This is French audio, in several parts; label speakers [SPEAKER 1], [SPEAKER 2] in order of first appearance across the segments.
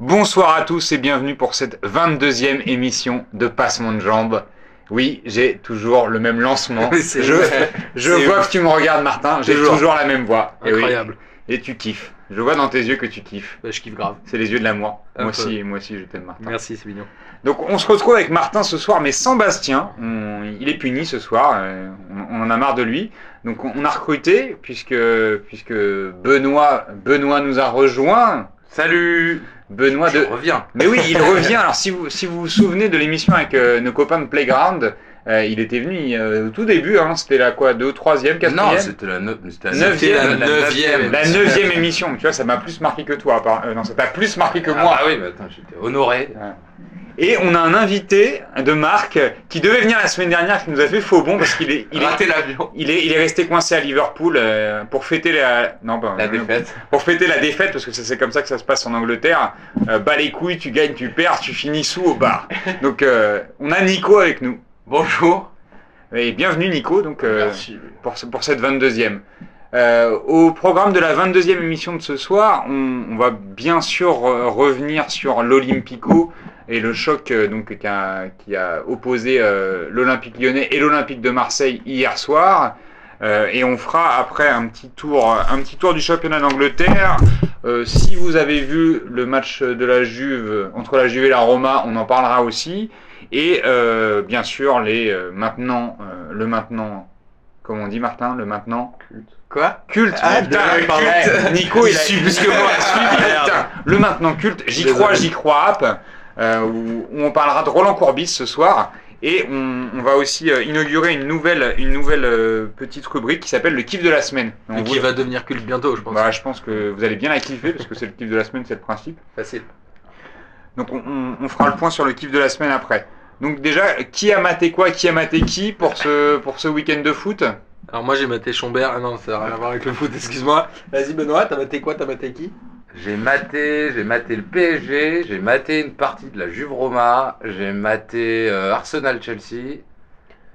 [SPEAKER 1] Bonsoir à tous et bienvenue pour cette 22e émission de Passement de Jambes. Oui, j'ai toujours le même lancement. Je vois
[SPEAKER 2] ouf.
[SPEAKER 1] que tu me regardes Martin, j'ai
[SPEAKER 2] Toujours.
[SPEAKER 1] toujours la même voix. Et oui,
[SPEAKER 2] Incroyable.
[SPEAKER 1] Et tu kiffes. Je vois dans tes yeux que tu kiffes.
[SPEAKER 2] Bah, je kiffe grave.
[SPEAKER 1] C'est les yeux de l'amour. Moi
[SPEAKER 2] peu.
[SPEAKER 1] aussi, moi aussi je t'aime Martin.
[SPEAKER 2] Merci, c'est mignon.
[SPEAKER 1] Donc on se retrouve avec Martin ce soir, mais sans Bastien. On- il est puni ce soir. euh, on, on en a marre de lui. Donc on, on a recruté puisque puisque Benoît Benoît nous a rejoint.
[SPEAKER 3] Salut
[SPEAKER 1] Benoît de.
[SPEAKER 3] reviens.
[SPEAKER 1] Mais oui, il revient. Alors si vous si vous vous souvenez de l'émission avec euh, nos copains de Playground, euh, il était venu euh, au tout début. Hein, C'était la quoi, deux, troisième,
[SPEAKER 3] Non,
[SPEAKER 1] quatrième.
[SPEAKER 3] c'était la, neuf- c'était la
[SPEAKER 1] Neuvième.
[SPEAKER 3] la neuvième.
[SPEAKER 1] La neuvième émission, tu vois, ça m'a plus marqué que toi. par- euh, non, ça t'a plus marqué que
[SPEAKER 3] Ah
[SPEAKER 1] moi.
[SPEAKER 3] bah oui, mais attends, j'étais honoré.
[SPEAKER 1] Et on a un invité de Marc qui devait venir la semaine dernière, qui nous a fait faux bon parce qu'il est, il est,
[SPEAKER 3] l'avion.
[SPEAKER 1] il est, il est resté coincé à Liverpool pour fêter la, non, bah,
[SPEAKER 3] La défaite.
[SPEAKER 1] pour fêter la défaite parce que c'est comme ça que ça se passe en Angleterre. Euh, bas les couilles, tu gagnes, tu perds, tu finis sous au bar. Donc euh, on a Nico avec nous.
[SPEAKER 3] Bonjour.
[SPEAKER 1] Et bienvenue Nico donc euh,
[SPEAKER 3] Merci.
[SPEAKER 1] pour, ce- pour cette 22e. Euh, au programme de la 22e émission de ce soir, on, on va bien sûr revenir sur l'Olympico et le choc euh, donc, qui, a, qui a opposé l'Olympique lyonnais et l'Olympique de Marseille hier soir. Et on fera après un petit tour, un petit tour du championnat d'Angleterre. Si vous avez vu le match de la Juve entre la Juve et la Roma, on en parlera aussi. Et euh, bien sûr les euh, maintenant, euh, le maintenant, comment on dit Martin, le maintenant
[SPEAKER 2] Quoi?
[SPEAKER 1] Culte.
[SPEAKER 2] Ah,
[SPEAKER 1] putain, le culte. Nico, il,
[SPEAKER 2] Il
[SPEAKER 1] a
[SPEAKER 2] suit plus que moi.
[SPEAKER 1] putain. Le maintenant culte. J'y crois, j'y crois. app, euh, où, où on parlera de Roland Courbis ce soir. Et on, on va aussi euh, inaugurer une nouvelle, une nouvelle euh, petite rubrique qui s'appelle le kiff de la semaine. On
[SPEAKER 2] Qui
[SPEAKER 1] vous-
[SPEAKER 2] va devenir culte bientôt, je pense.
[SPEAKER 1] Bah, je pense que vous allez bien la kiffer parce que c'est le kiff de la semaine, c'est le principe.
[SPEAKER 2] Facile.
[SPEAKER 1] Donc on, on- on fera le point sur le kiff de la semaine après. Donc déjà, qui a maté quoi, qui a maté qui pour ce, pour ce week-end de foot?
[SPEAKER 2] Alors moi j'ai maté Chambert. Ah non, ça n'a rien à voir avec le foot, excuse-moi. Vas-y Benoît, t'as maté quoi? T'as maté qui?
[SPEAKER 3] J'ai maté, j'ai maté le PSG, j'ai maté une partie de la Juve Roma, j'ai maté euh, Arsenal Chelsea,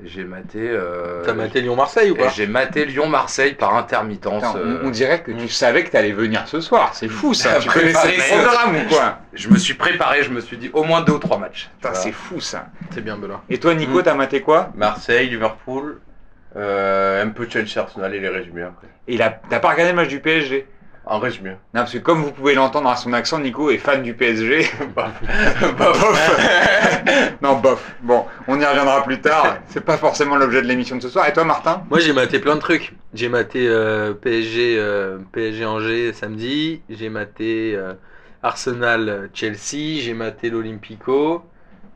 [SPEAKER 3] j'ai maté. euh,
[SPEAKER 2] T'as maté Lyon-Marseille ou pas
[SPEAKER 3] J'ai maté Lyon Marseille par intermittence. Euh,
[SPEAKER 1] on, on dirait que tu savais que t'allais venir ce soir. C'est fou ça. tu connaissais le
[SPEAKER 3] Préparé.
[SPEAKER 1] programme ou quoi
[SPEAKER 3] Je me suis préparé, je me suis dit au moins deux ou trois matchs.
[SPEAKER 1] c'est fou ça.
[SPEAKER 2] C'est bien Benoît.
[SPEAKER 1] Et toi Nico,
[SPEAKER 4] Mm.
[SPEAKER 1] t'as maté quoi
[SPEAKER 4] Marseille, Liverpool, euh, un peu Chelsea, Arsenal et les résumés après.
[SPEAKER 1] Et t'as pas regardé le match du PSG
[SPEAKER 4] En résumé.
[SPEAKER 1] Non, parce que comme vous pouvez l'entendre à son accent, Nico est fan du PSG. non, bof. Bon, on y reviendra plus tard. C'est pas forcément l'objet de l'émission de ce soir. Et toi, Martin?
[SPEAKER 2] Moi j'ai maté plein de trucs. J'ai maté euh, PSG, euh, PSG Angers samedi. J'ai maté euh, Arsenal Chelsea. J'ai maté l'Olympico.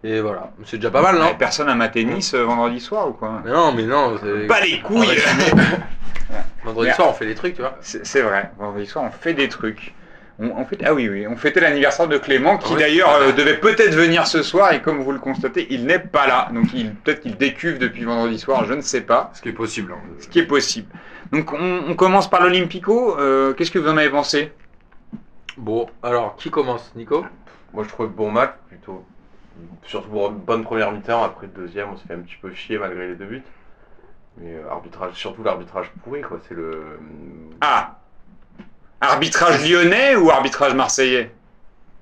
[SPEAKER 2] Et voilà, c'est déjà pas mal, non
[SPEAKER 1] Ouais, Personne a maté Nice euh, vendredi soir ou quoi
[SPEAKER 2] Mais non, mais non. c'est-
[SPEAKER 1] Pas les couilles
[SPEAKER 2] Vendredi soir on fait des trucs, tu vois.
[SPEAKER 1] C'est c'est vrai, vendredi soir on fait des trucs. On, on fait, ah oui, oui, on fêtait l'anniversaire de Clément qui
[SPEAKER 3] Ouais.
[SPEAKER 1] d'ailleurs euh, devait peut-être venir ce soir et comme vous le constatez, il n'est pas là. Donc il- peut-être qu'il décuve depuis vendredi soir, je ne sais pas.
[SPEAKER 3] Ce qui est possible. hein.
[SPEAKER 1] Ce qui est possible. Donc on, on commence par l'Olympico. Euh, Qu'est-ce que vous en avez pensé?
[SPEAKER 2] Bon, alors qui commence? Nico?
[SPEAKER 4] Moi je trouvais bon match plutôt. Surtout pour une bonne première mi-temps, après le deuxième on s'est fait un petit peu chier malgré les deux buts. Mais euh, arbitrage, surtout l'arbitrage pourri quoi, c'est le.
[SPEAKER 1] Ah Arbitrage lyonnais ou arbitrage marseillais?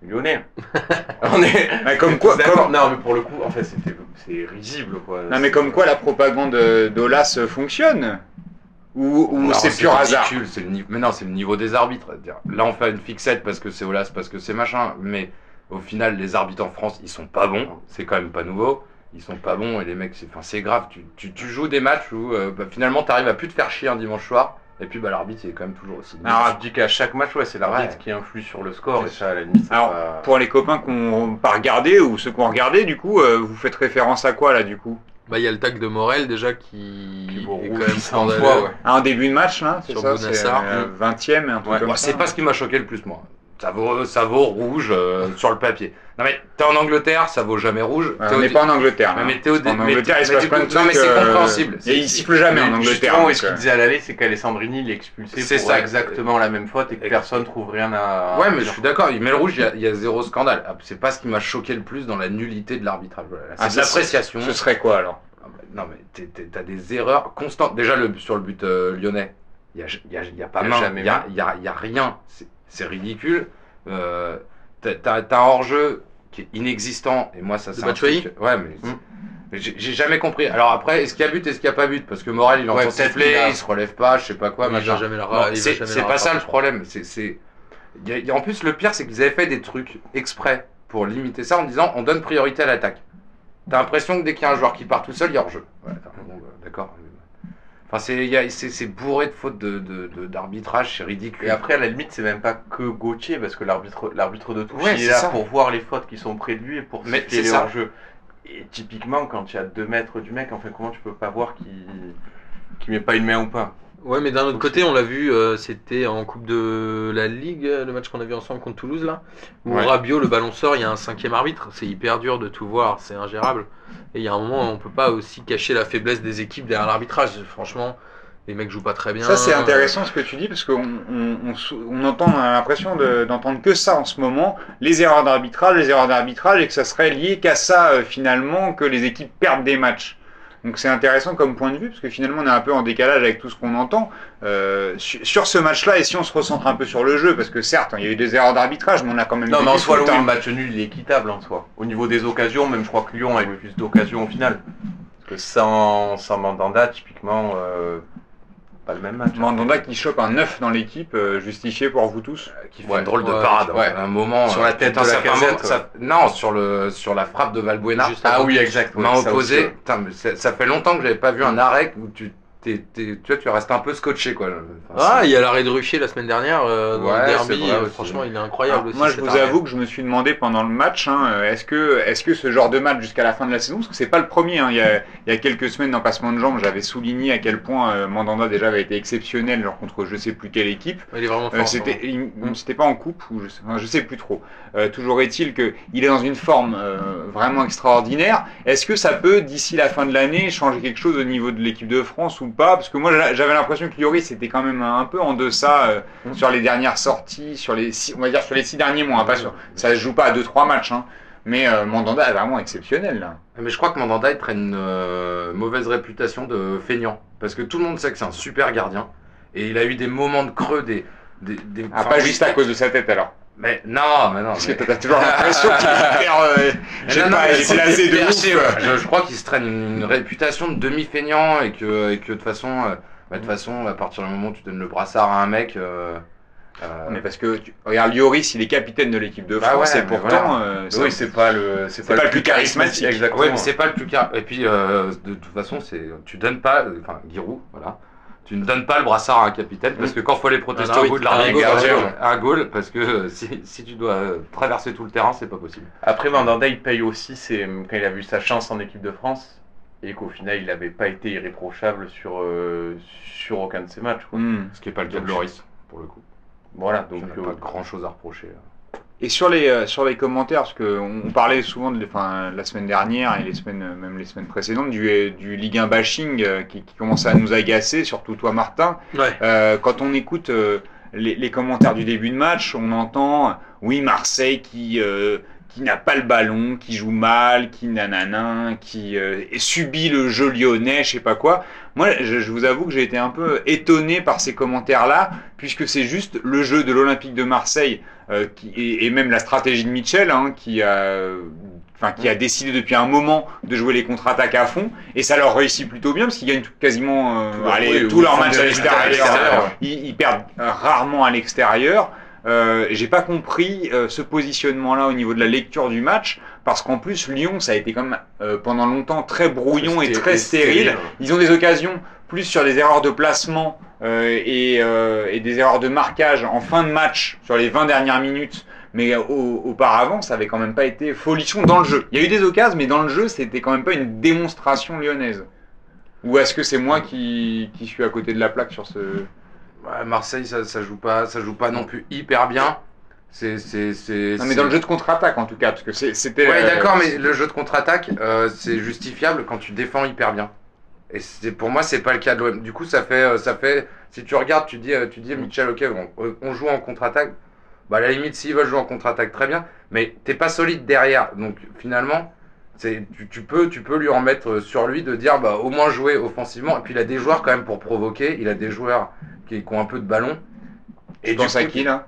[SPEAKER 4] Lyonnais. on est.
[SPEAKER 1] Ah, Comme quoi, comme-
[SPEAKER 4] Non mais pour le coup, en fait c'était c'est risible quoi.
[SPEAKER 1] non, mais comme quoi la propagande d'Olas fonctionne? Ou, ou c'est pur hasard?
[SPEAKER 3] le niveau- Mais non, c'est le niveau des arbitres. Là, on fait une fixette parce que c'est Olas, parce que c'est machin. Mais au final, les arbitres en France, ils sont pas bons. C'est quand même pas nouveau. Ils sont pas bons et les mecs, c'est enfin, c'est grave. Tu, tu, tu joues des matchs où euh, bah, finalement, t'arrives à plus te faire chier un dimanche soir. Et puis, bah, l'arbitre, il est quand même toujours aussi.
[SPEAKER 1] Alors,
[SPEAKER 4] tu dis qu'à chaque match, ouais, c'est l'arbitre
[SPEAKER 3] Ouais.
[SPEAKER 4] qui influe sur le score et ça, à la limite, c'est
[SPEAKER 1] Alors,
[SPEAKER 4] pas-
[SPEAKER 1] Pour les copains qui n'ont pas regardé ou ceux qui ont regardé, du coup, euh, vous faites référence à quoi là, du coup?
[SPEAKER 2] Bah il y a le tag de Morel déjà qui,
[SPEAKER 4] Qui
[SPEAKER 2] est quand même
[SPEAKER 4] 100
[SPEAKER 2] scandaleux.
[SPEAKER 4] fois, ouais.
[SPEAKER 1] Un début de match, là, c'est
[SPEAKER 2] Sur
[SPEAKER 1] ça? C'est
[SPEAKER 2] Bounassar.
[SPEAKER 1] euh, 20ème, un truc
[SPEAKER 4] Ouais.
[SPEAKER 1] comme
[SPEAKER 3] Moi,
[SPEAKER 1] ça.
[SPEAKER 3] c'est pas ce qui m'a choqué le plus, moi. Ça vaut, ça vaut rouge euh, sur le papier. Non, mais t'es en Angleterre, ça vaut jamais rouge.
[SPEAKER 1] Ouais, on n'est pas en Angleterre. Là.
[SPEAKER 3] mais t'es au mais-
[SPEAKER 1] Angleterre, il se passe plein de
[SPEAKER 3] non, mais c'est
[SPEAKER 1] euh,
[SPEAKER 3] compréhensible.
[SPEAKER 1] Et il siffle jamais en Angleterre. donc,
[SPEAKER 4] ce qu'il
[SPEAKER 1] euh,
[SPEAKER 4] disait à l'aller, c'est qu'Alessandrini
[SPEAKER 3] C'est
[SPEAKER 4] pour
[SPEAKER 3] ça.
[SPEAKER 4] exactement la même faute et que personne trouve rien à.
[SPEAKER 3] Ouais, mais je suis d'accord, il met le rouge, il y a, il y a zéro scandale. Ah, C'est pas ce qui m'a choqué le plus dans la nullité de l'arbitrage. Voilà,
[SPEAKER 1] Ah,
[SPEAKER 3] C'est
[SPEAKER 1] ça,
[SPEAKER 3] l'appréciation.
[SPEAKER 1] Ce serait quoi alors?
[SPEAKER 3] Ah bah, Non, mais t'as des erreurs constantes. Déjà, le, sur le but euh, lyonnais, il y a, il y a- il y a pas main, il y a, y a rien. C'est- ridicule. Euh, t'as- un hors-jeu qui est inexistant, et moi, ça, c'est. Ouais, mais...
[SPEAKER 4] Mm.
[SPEAKER 3] mais J'ai jamais compris. Alors après, est-ce qu'il y a but, est-ce qu'il n'y a pas but? Parce que Morel, il
[SPEAKER 4] Ouais,
[SPEAKER 3] entend
[SPEAKER 4] peut-être
[SPEAKER 3] siffler,
[SPEAKER 4] a-
[SPEAKER 3] il se relève pas, je sais pas quoi,
[SPEAKER 2] il
[SPEAKER 3] machin. c'est pas ça le problème. C'est, en plus, le pire, c'est qu'ils avaient fait des trucs exprès pour limiter ça en disant on donne priorité à l'attaque. T'as l'impression que dès qu'il y a un joueur qui part tout seul, il y a hors-jeu. Ouais, bon, bah, d'accord. Enfin, c'est, bourré de fautes de, de, de- d'arbitrage, c'est ridicule.
[SPEAKER 4] Et après, à la limite, c'est même pas que Gauthier, parce que l'arbitre, l'arbitre de touche,
[SPEAKER 3] Ouais,
[SPEAKER 4] il
[SPEAKER 3] c'est
[SPEAKER 4] est là
[SPEAKER 3] ça.
[SPEAKER 4] pour voir les fautes qui sont près de lui et pour
[SPEAKER 3] c'est
[SPEAKER 4] les hors-jeu. Et typiquement, quand il y a 2 mètres du mec, enfin, comment tu peux pas voir qu'il qu'il met pas une main ou pas?
[SPEAKER 2] Ouais, mais d'un autre côté, on l'a vu, euh, c'était en Coupe de la Ligue, le match qu'on a vu ensemble contre Toulouse, là, où
[SPEAKER 3] Ouais.
[SPEAKER 2] Rabiot, le ballon sort, il y a un cinquième arbitre. C'est hyper dur de tout voir, c'est ingérable. Et il y a un moment, on peut pas aussi cacher la faiblesse des équipes derrière l'arbitrage. Franchement, les mecs jouent pas très bien.
[SPEAKER 1] Ça, c'est intéressant ce que tu dis parce qu'on on, on sou- on entend, on a l'impression de- d'entendre que ça en ce moment, les erreurs d'arbitrage, les erreurs d'arbitrage, et que ça serait lié qu'à ça euh, finalement que les équipes perdent des matchs. Donc c'est intéressant comme point de vue parce que finalement on est un peu en décalage avec tout ce qu'on entend euh, sur, ce match-là et si on se recentre un peu sur le jeu parce que certes il y a eu des erreurs d'arbitrage mais on a quand même
[SPEAKER 4] Non, mais en soi, le
[SPEAKER 1] hein.
[SPEAKER 4] match nul, il est équitable en soi. Au niveau des occasions, même je crois que Lyon a eu plus d'occasions au final. Parce que sans, sans Mandanda, typiquement, euh, pas le même match.
[SPEAKER 1] Mandanda qui chope un 9 dans l'équipe euh, justifié pour vous tous.
[SPEAKER 3] qui fait
[SPEAKER 4] Ouais,
[SPEAKER 3] une drôle de parade.
[SPEAKER 4] ouais.
[SPEAKER 3] À un moment,
[SPEAKER 4] Sur
[SPEAKER 3] euh,
[SPEAKER 4] la tête de
[SPEAKER 3] ça
[SPEAKER 4] la casette,
[SPEAKER 3] moment- ça- Non, sur, le, sur la frappe de Valbuena.
[SPEAKER 2] Juste
[SPEAKER 4] Ah oui, exact.
[SPEAKER 3] main
[SPEAKER 4] ça
[SPEAKER 3] opposée. ça fait longtemps que j'avais pas vu un arrêt où tu, tu vois, tu restes un peu scotché quoi. Enfin,
[SPEAKER 2] Ah, il y a l'arrêt de Rucher la semaine dernière euh, dans
[SPEAKER 3] Ouais,
[SPEAKER 2] le derby.
[SPEAKER 3] vrai
[SPEAKER 2] euh, franchement, il est incroyable
[SPEAKER 1] Alors,
[SPEAKER 2] aussi.
[SPEAKER 1] moi, je vous
[SPEAKER 2] arrêt.
[SPEAKER 1] avoue que je me suis demandé pendant le match, hein, euh, est-ce que, est-ce que ce genre de match jusqu'à la fin de la saison, parce que c'est pas le premier, hein, il, y a, il y a quelques semaines dans Passement de Jambes, j'avais souligné à quel point euh, Mandanda déjà avait été exceptionnel, genre contre je sais plus quelle équipe.
[SPEAKER 2] Il est vraiment
[SPEAKER 1] Euh,
[SPEAKER 2] fort.
[SPEAKER 1] c'était, c'était pas en coupe ou je sais, enfin, je sais plus trop. Euh, toujours est-il que il est dans une forme euh, vraiment extraordinaire. Est-ce que ça peut d'ici la fin de l'année changer quelque chose au niveau de l'équipe de France ou pas Parce que moi j'a- j'avais l'impression que Lloris était quand même un peu en deçà euh, sur les dernières sorties, sur les six, on va dire sur les six derniers mois. hein, pas sur, ça se joue pas à deux trois matchs, hein. mais euh, Mandanda est vraiment exceptionnel là.
[SPEAKER 3] Mais je crois que Mandanda il traîne une euh, mauvaise réputation de feignant. Parce que tout le monde sait que c'est un super gardien. Et il a eu des moments de creux, des. des, des-
[SPEAKER 1] Ah, pas juste à cause de sa tête alors.
[SPEAKER 3] Mais non, mais non.
[SPEAKER 1] Parce
[SPEAKER 3] mais-
[SPEAKER 1] que t'as toujours l'impression qu'il est hyper, euh,
[SPEAKER 3] non,
[SPEAKER 1] pas, il est
[SPEAKER 3] c'est
[SPEAKER 1] blasé de ouf.
[SPEAKER 3] ouais. Je, je crois qu'il se traîne une, une réputation de demi-feignant et que, et que de toute façon, euh, bah, de toute façon, à partir du moment où tu donnes le brassard à un mec, euh, euh,
[SPEAKER 1] Mais parce que tu, regarde Lloris, il est capitaine de l'équipe de
[SPEAKER 3] Bah
[SPEAKER 1] France
[SPEAKER 3] ouais,
[SPEAKER 1] et pourtant,
[SPEAKER 3] voilà.
[SPEAKER 1] euh,
[SPEAKER 4] Oui, c'est pas le,
[SPEAKER 1] c'est pas le plus charismatique.
[SPEAKER 4] Exactement.
[SPEAKER 3] Ouais, c'est pas le plus car. Et puis, euh, de toute façon, c'est tu donnes pas, enfin, Giroud, voilà, tu ne donnes pas le brassard à un capitaine parce que quand faut aller protester
[SPEAKER 2] Un
[SPEAKER 3] au bout de gardien,
[SPEAKER 2] un goal.
[SPEAKER 3] parce que euh, si, si tu dois euh, traverser tout le terrain, c'est pas possible.
[SPEAKER 4] Après, Mandanda, il paye aussi ses- quand il a vu sa chance en équipe de France et qu'au final, il n'avait pas été irréprochable sur, euh, sur aucun de ses matchs. quoi.
[SPEAKER 1] Hmm.
[SPEAKER 3] Ce qui est pas le cas de Loris, pour le coup.
[SPEAKER 4] Voilà,
[SPEAKER 3] Donc, il n'y a
[SPEAKER 4] euh,
[SPEAKER 3] pas grand chose à reprocher.
[SPEAKER 1] Et sur les euh, sur les commentaires, parce que on parlait souvent de, enfin, la semaine dernière et les semaines, euh, même les semaines précédentes, du, du Ligue 1 bashing euh, qui, qui commençait à nous agacer, surtout toi, Martin.
[SPEAKER 2] Ouais.
[SPEAKER 1] Euh, quand on écoute les, les commentaires du début de match, on entend oui Marseille qui qui n'a pas le ballon, qui joue mal, qui nanana, qui euh, subit le jeu lyonnais, je sais pas quoi. Moi, je, je vous avoue que j'ai été un peu étonné par ces commentaires-là, puisque c'est juste le jeu de l'Olympique de Marseille euh, qui, et, et même la stratégie de Mitchell hein, qui a enfin qui a décidé depuis un moment de jouer les contre-attaques à fond et ça leur réussit plutôt bien parce qu'ils gagnent tout- quasiment euh, tous leurs matchs à l'extérieur. Ils, ils perdent rarement à l'extérieur. Euh, j'ai pas compris euh, ce positionnement-là au niveau de la lecture du match parce qu'en plus Lyon ça a été quand même euh, pendant longtemps très brouillon et très stérile. Ils ont des occasions plus sur des erreurs de placement et, et des erreurs de marquage en fin de match sur les 20 dernières minutes. Mais au- auparavant, ça avait quand même pas été folichon dans le jeu. Il y a eu des occasions, mais dans le jeu, c'était quand même pas une démonstration lyonnaise. Ou est-ce que c'est moi qui, qui suis à côté de la plaque sur ce...
[SPEAKER 3] Marseille, ça, ça joue pas, ça joue pas non plus hyper bien. C'est, c'est, c'est.
[SPEAKER 1] Non, mais dans le jeu de contre-attaque en tout cas, parce que c'est- c'était...
[SPEAKER 3] Ouais,
[SPEAKER 1] euh,
[SPEAKER 3] d'accord, mais le jeu de contre-attaque, euh, c'est justifiable quand tu défends hyper bien. Et c'est, pour moi, c'est pas le cas de l'OM. Du coup, ça fait, euh, ça fait. Si tu regardes, tu dis, tu dis, Michel, ok, on, on joue en contre-attaque. Bah, à la limite, s'ils veulent jouer en contre-attaque, très bien. Mais t'es pas solide derrière. Donc, finalement, tu, tu peux, tu peux lui en mettre sur lui de dire, bah, au moins jouer offensivement. Et puis, il a des joueurs quand même pour provoquer. Il a des joueurs qui, qui ont un peu de ballon.
[SPEAKER 1] Et tu penses à qui là?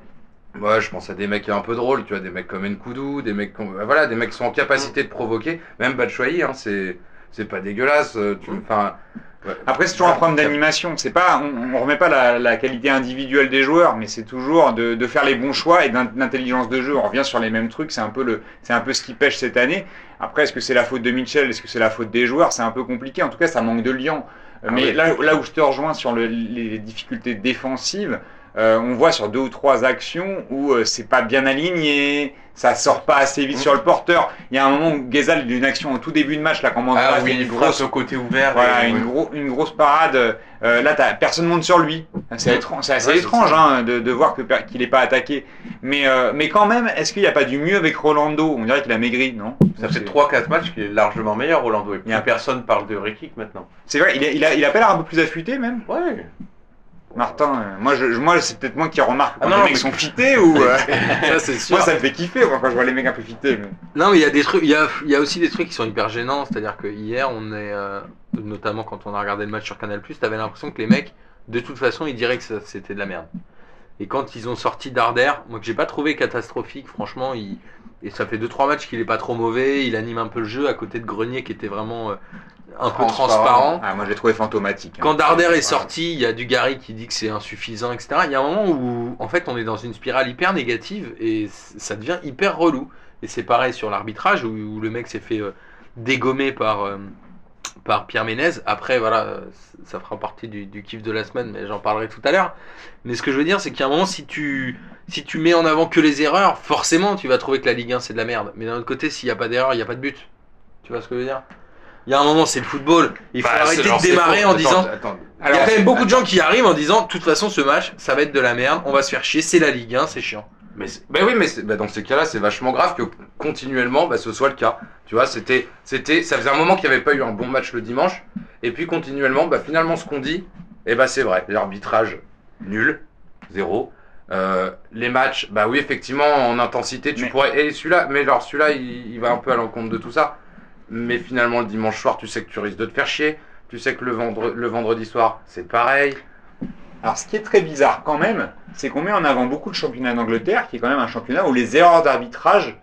[SPEAKER 3] Ouais, je pense à des mecs un peu drôles, tu vois, des mecs comme Nkoudou, des mecs, qui ont- voilà, des mecs qui sont en capacité de provoquer. Même Batshuayi, hein, c'est, c'est pas dégueulasse. euh, Tu, enfin, ouais.
[SPEAKER 1] Après, c'est toujours un problème d'animation. C'est pas, on, on remet pas la, la qualité individuelle des joueurs, mais c'est toujours de, de faire les bons choix et d'in- d'intelligence de jeu. On revient sur les mêmes trucs. C'est un peu le, c'est un peu ce qui pêche cette année. Après, est-ce que c'est la faute de Mitchell? Est-ce que c'est la faute des joueurs? C'est un peu compliqué. En tout cas, ça manque de lien. Euh,
[SPEAKER 3] Ah
[SPEAKER 1] mais
[SPEAKER 3] oui.
[SPEAKER 1] là, là où je te rejoins sur le- les difficultés défensives, euh, on voit sur deux ou trois actions où euh, c'est pas bien aligné, ça sort pas assez vite
[SPEAKER 4] Mm.
[SPEAKER 1] sur le porteur. Il y a un moment où Gezal, d'une action au tout début de match, là, Mandanda
[SPEAKER 4] Ah oui,
[SPEAKER 1] une grosse
[SPEAKER 4] au côté ouvert.
[SPEAKER 1] voilà,
[SPEAKER 4] et-
[SPEAKER 1] une, gros, une grosse parade. Euh, là, t'as- personne monte sur lui. C'est étrange, c'est assez
[SPEAKER 4] Ouais,
[SPEAKER 1] étrange hein, de, de voir que qu'il n'est pas attaqué. Mais, euh, mais quand même, est-ce qu'il n'y a pas du mieux avec Rolando? On dirait qu'il a maigri, non?
[SPEAKER 4] Ça fait
[SPEAKER 1] C'est-
[SPEAKER 4] 3-4 matchs qu'il est largement meilleur, Rolando. Et
[SPEAKER 1] Il y a-
[SPEAKER 4] plus personne parle de Rekik maintenant.
[SPEAKER 1] C'est vrai, il a, il, a, il a pas l'air un peu plus affûté même?
[SPEAKER 4] Ouais.
[SPEAKER 1] Martin, euh, moi, je, moi c'est peut-être moi qui remarque quand
[SPEAKER 4] Ah non,
[SPEAKER 1] les mecs
[SPEAKER 4] mais-
[SPEAKER 1] sont fités ou. euh,
[SPEAKER 2] Ça, c'est sûr.
[SPEAKER 1] moi, ça me fait kiffer moi, quand je vois les mecs un peu fités. mais-
[SPEAKER 2] Non, mais il y a des trucs, il y a, il y a aussi des trucs qui sont hyper gênants. C'est-à-dire que hier, on est, euh, notamment quand on a regardé le match sur Canal+, t'avais l'impression que les mecs, de toute façon, ils diraient que c'était de la merde. Et quand ils ont sorti Darder, moi que j'ai pas trouvé catastrophique, franchement, il, et ça fait 2-3 matchs qu'il est pas trop mauvais, il anime un peu le jeu à côté de Grenier qui était vraiment euh, un peu
[SPEAKER 4] Transparent.
[SPEAKER 1] Ah, moi, je l'ai trouvé fantomatique. hein.
[SPEAKER 2] Quand Darder est sorti, il y a Dugarry qui dit que c'est insuffisant, etc. Il y a un moment où, en fait, on est dans une spirale hyper négative et ça devient hyper relou. Et c'est pareil sur l'arbitrage où, où le mec s'est fait euh, dégommer par, euh, par Pierre Ménez. Après, voilà, ça fera partie du, du kiff de la semaine, mais j'en parlerai tout à l'heure. Mais ce que je veux dire, c'est qu'il y a un moment, si tu, si tu mets en avant que les erreurs, forcément, tu vas trouver que la Ligue 1 c'est de la merde. Mais d'un autre côté, s'il n'y a pas d'erreur, il n'y a pas de but. Tu vois ce que je veux dire? Il y a un moment, c'est le football. Il faut
[SPEAKER 3] Bah,
[SPEAKER 2] arrêter de démarrer en
[SPEAKER 3] Attends,
[SPEAKER 2] disant
[SPEAKER 3] attends.
[SPEAKER 2] il y a quand même beaucoup de gens qui arrivent en disant, de toute façon, ce match, ça va être de la merde, on va se faire chier, c'est la Ligue 1, c'est chiant.
[SPEAKER 3] Mais bah oui, mais c'est- bah dans ces cas-là, c'est vachement grave que continuellement, bah, ce soit le cas. Tu vois, c'était, c'était, ça faisait un moment qu'il n'y avait pas eu un bon match le dimanche, et puis continuellement, bah, finalement, ce qu'on dit, eh bah, c'est vrai. L'arbitrage nul, zéro. Euh, les matchs, bah oui, effectivement, en intensité, tu
[SPEAKER 1] Mais-
[SPEAKER 3] pourrais. Et celui-là, mais alors celui-là, il, il va un peu à l'encontre de tout ça. Mais finalement, le dimanche soir, tu sais que tu risques de te faire chier. Tu sais que le, vendre- le vendredi soir, c'est pareil.
[SPEAKER 1] Alors, ce qui est très bizarre quand même, c'est qu'on met en avant beaucoup le championnat d'Angleterre, qui est quand même un championnat où les erreurs d'arbitrage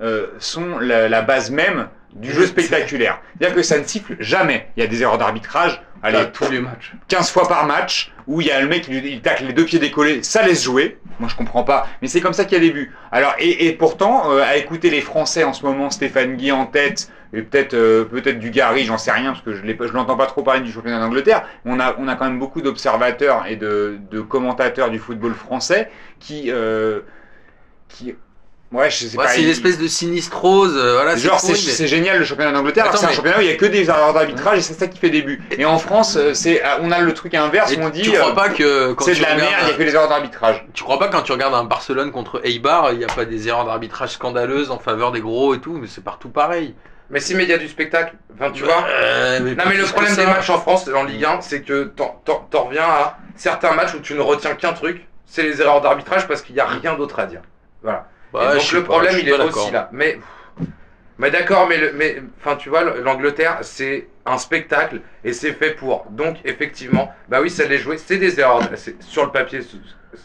[SPEAKER 1] euh, sont la, la base même du jeu spectaculaire. C'est-à-dire que ça ne siffle jamais. Il y a des erreurs d'arbitrage, allez,
[SPEAKER 3] tous les matchs.
[SPEAKER 1] 15 fois par match, où il y a le mec qui il tacle les deux pieds décollés, ça laisse jouer. Moi, je comprends pas, mais c'est comme ça qu'il y a des buts. Alors, et, et pourtant, euh, à écouter les Français en ce moment, Stéphane Guy en tête, et peut-être euh, peut-être du Gary, j'en sais rien, parce que je je l'entends pas trop parler du championnat d'Angleterre. On a, on a quand même beaucoup d'observateurs et de, de commentateurs du football français qui. euh, qui ouais, je sais
[SPEAKER 2] Ouais,
[SPEAKER 1] pas.
[SPEAKER 2] c'est une espèce de sinistrose, euh, voilà,
[SPEAKER 1] Genre, c'est
[SPEAKER 2] mais-
[SPEAKER 1] génial le championnat d'Angleterre, c'est un championnat où il y a que des erreurs d'arbitrage et c'est ça qui fait des buts. Et en France, euh, c'est, euh, on a le truc inverse
[SPEAKER 2] Et
[SPEAKER 1] où on dit
[SPEAKER 2] tu crois pas que quand
[SPEAKER 1] c'est de la
[SPEAKER 2] regardes
[SPEAKER 1] merde, il y a que des erreurs d'arbitrage.
[SPEAKER 2] Tu crois pas quand tu regardes un Barcelone contre Eibar, il n'y a pas des erreurs d'arbitrage scandaleuses en faveur des gros et tout, mais c'est partout pareil.
[SPEAKER 3] Mais si, mais il y a du spectacle. Enfin, tu vois.
[SPEAKER 2] Euh, mais
[SPEAKER 3] Non mais le problème des matchs en France en Ligue 1, c'est que t'en reviens à certains matchs où tu ne retiens qu'un truc, c'est les erreurs d'arbitrage parce qu'il n'y a rien d'autre à dire. Voilà.
[SPEAKER 2] Ouais,
[SPEAKER 3] donc le
[SPEAKER 2] pas,
[SPEAKER 3] problème il est aussi là. Mais, mais d'accord, mais le- mais enfin tu vois l'Angleterre c'est un spectacle et c'est fait pour. Donc effectivement, bah oui ça l'est joué. C'est des erreurs. Sur le papier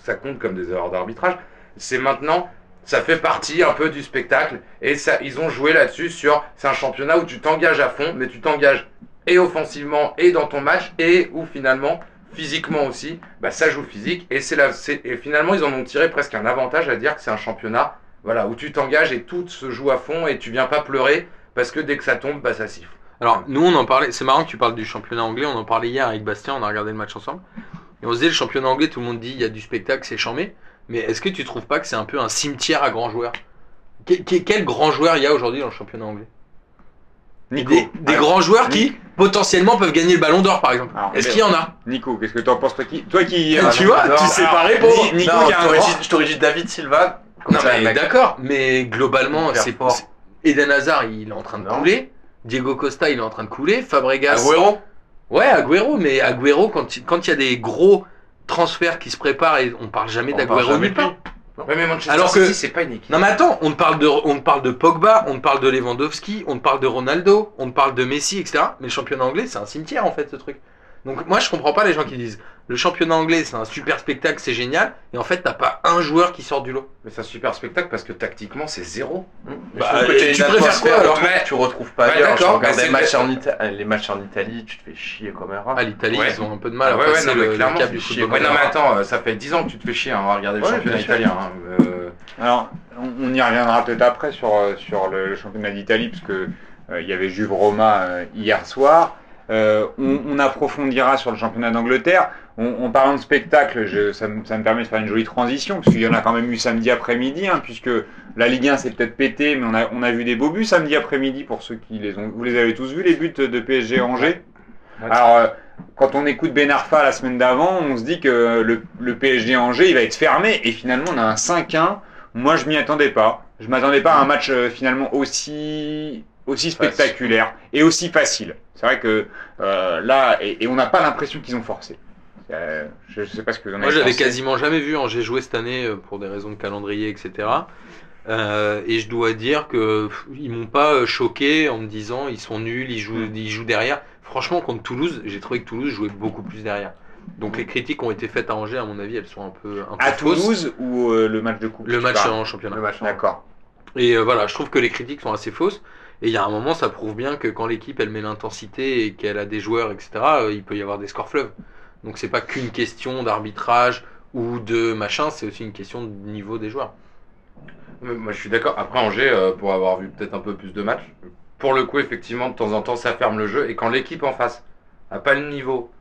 [SPEAKER 3] ça compte comme des erreurs d'arbitrage. C'est maintenant ça fait partie un peu du spectacle et ça ils ont joué là-dessus sur c'est un championnat où tu t'engages à fond mais tu t'engages et offensivement et dans ton match et où finalement physiquement aussi bah ça joue physique et c'est là c'est- et finalement ils en ont tiré presque un avantage à dire que c'est un championnat voilà où tu t'engages et tout se joue à fond et tu viens pas pleurer parce que dès que ça tombe bah ça siffle
[SPEAKER 2] Alors, nous, on en parlait, c'est marrant que tu parles du championnat anglais, on en parlait hier avec Bastien, on a regardé le match ensemble. Et on se disait, le championnat anglais, tout le monde dit, il y a du spectacle, c'est chambé. Mais est-ce que tu trouves pas que c'est un peu un cimetière à grands joueurs? Que- que- Quel grand joueur il y a aujourd'hui dans le championnat anglais?
[SPEAKER 1] Nico,
[SPEAKER 2] Des, des
[SPEAKER 1] alors,
[SPEAKER 2] grands joueurs qui, potentiellement, peuvent gagner le ballon d'or, par exemple. Est-ce qu'il y en a?
[SPEAKER 1] Nico, qu'est-ce que t'en penses toi qui, toi qui,
[SPEAKER 2] tu vois, tu sais pas répondre.
[SPEAKER 1] Ni- Nico
[SPEAKER 4] Non,
[SPEAKER 1] qui a
[SPEAKER 4] je
[SPEAKER 1] un
[SPEAKER 4] t'aurais
[SPEAKER 1] grand-
[SPEAKER 4] dit- je t'aurais dit David Silva. Comme
[SPEAKER 2] Non
[SPEAKER 4] ça,
[SPEAKER 2] mais
[SPEAKER 4] mec.
[SPEAKER 2] d'accord, mais globalement, c'est
[SPEAKER 4] fort.
[SPEAKER 2] Eden Hazard, il est en train de
[SPEAKER 4] Non.
[SPEAKER 2] couler. Diego Costa, il est en train de couler. Fabregas.
[SPEAKER 4] Agüero
[SPEAKER 2] Ouais, Agüero, mais Agüero, quand il quand y a des gros transferts qui se préparent et on parle jamais d'Agüero
[SPEAKER 4] jamais
[SPEAKER 2] nulle part.
[SPEAKER 4] lui.
[SPEAKER 3] ouais mais Manchester
[SPEAKER 2] Alors que-
[SPEAKER 3] c'est pas une équipe
[SPEAKER 2] Non mais attends, on parle de on parle de Pogba, on te parle de Lewandowski, on te parle de Ronaldo, on te parle de Messi, etc. Mais le championnat anglais, c'est un cimetière en fait ce truc. Donc moi je comprends pas les gens qui disent le championnat anglais, c'est un super spectacle, c'est génial. Et en fait, t'as pas un joueur qui sort du lot.
[SPEAKER 3] Mais c'est un super spectacle parce que tactiquement, c'est zéro.
[SPEAKER 4] Mais
[SPEAKER 2] Bah, tu
[SPEAKER 4] une
[SPEAKER 2] préfères
[SPEAKER 4] atmosphère,
[SPEAKER 2] quoi, alors
[SPEAKER 4] que Tu retrouves pas
[SPEAKER 3] Ouais,
[SPEAKER 4] ailleurs. Je
[SPEAKER 3] d'accord,
[SPEAKER 4] regarde
[SPEAKER 3] mais
[SPEAKER 4] les matchs, en Ita- les matchs en Italie, tu te fais chier comme un rat.
[SPEAKER 2] Ah, l'Italie,
[SPEAKER 3] Ouais.
[SPEAKER 2] ils ont un peu de mal
[SPEAKER 3] Ah ouais,
[SPEAKER 2] passer
[SPEAKER 3] non, mais
[SPEAKER 2] le, le
[SPEAKER 3] clairement,
[SPEAKER 2] cap
[SPEAKER 3] tu
[SPEAKER 2] du
[SPEAKER 3] fais chier.
[SPEAKER 2] football.
[SPEAKER 3] Ouais, non, mais attends, euh, ça fait 10 ans que tu te fais chier hein, à regarder le championnat italien. hein. Euh,
[SPEAKER 1] Alors, on, y reviendra peut-être après sur, euh, sur le, le championnat d'Italie, parce que euh, il y avait Juve Roma euh, hier soir. Euh, on, on approfondira sur le championnat d'Angleterre. On, en parlant de spectacle, je- ça, me- ça me permet de faire une jolie transition, parce qu'il y en a quand même eu samedi après-midi, hein, puisque la Ligue 1 s'est peut-être pété, mais on a, on a vu des beaux buts samedi après-midi pour ceux qui les ont. Vous les avez tous vus, les buts de PSG Angers? Alors, euh, quand on écoute Ben Arfa la semaine d'avant, on se dit que le, le PSG Angers, il va être fermé, et finalement, on a un 5-1. Moi, je m'y attendais pas. Je m'attendais pas à un match euh, finalement aussi aussi spectaculaire et aussi facile. C'est vrai que euh, là, et, et on n'a pas l'impression qu'ils ont forcé. Euh, je, sais pas ce que vous en avez
[SPEAKER 2] Moi, j'avais quasiment jamais vu Angers jouer cette année euh, pour des raisons de calendrier, etc. Euh, et je dois dire que pff, ils m'ont pas euh, choqué en me disant ils sont nuls, ils jouent,
[SPEAKER 1] Mm.
[SPEAKER 2] ils jouent derrière. Franchement, contre Toulouse, j'ai trouvé que Toulouse jouait beaucoup plus derrière. Donc les critiques ont été faites à Angers, à mon avis, elles sont un peu, un peu
[SPEAKER 1] À
[SPEAKER 2] fausses.
[SPEAKER 1] Toulouse ou euh, le match de coupe?
[SPEAKER 2] Le match en championnat.
[SPEAKER 4] Le match en-
[SPEAKER 1] D'accord.
[SPEAKER 2] Et euh, voilà, je trouve que les critiques sont assez fausses. Et il y a un moment, ça prouve bien que quand l'équipe elle met l'intensité et qu'elle a des joueurs, etc., il peut y avoir des scores fleuves. Donc c'est pas qu'une question d'arbitrage ou de machin, c'est aussi une question de niveau des joueurs.
[SPEAKER 3] Mais Moi, je suis d'accord. Après, Angers, euh, pour avoir vu peut-être un peu plus de matchs, pour le coup, effectivement, de temps en temps, ça ferme le jeu. Et quand l'équipe en face n'a pas le niveau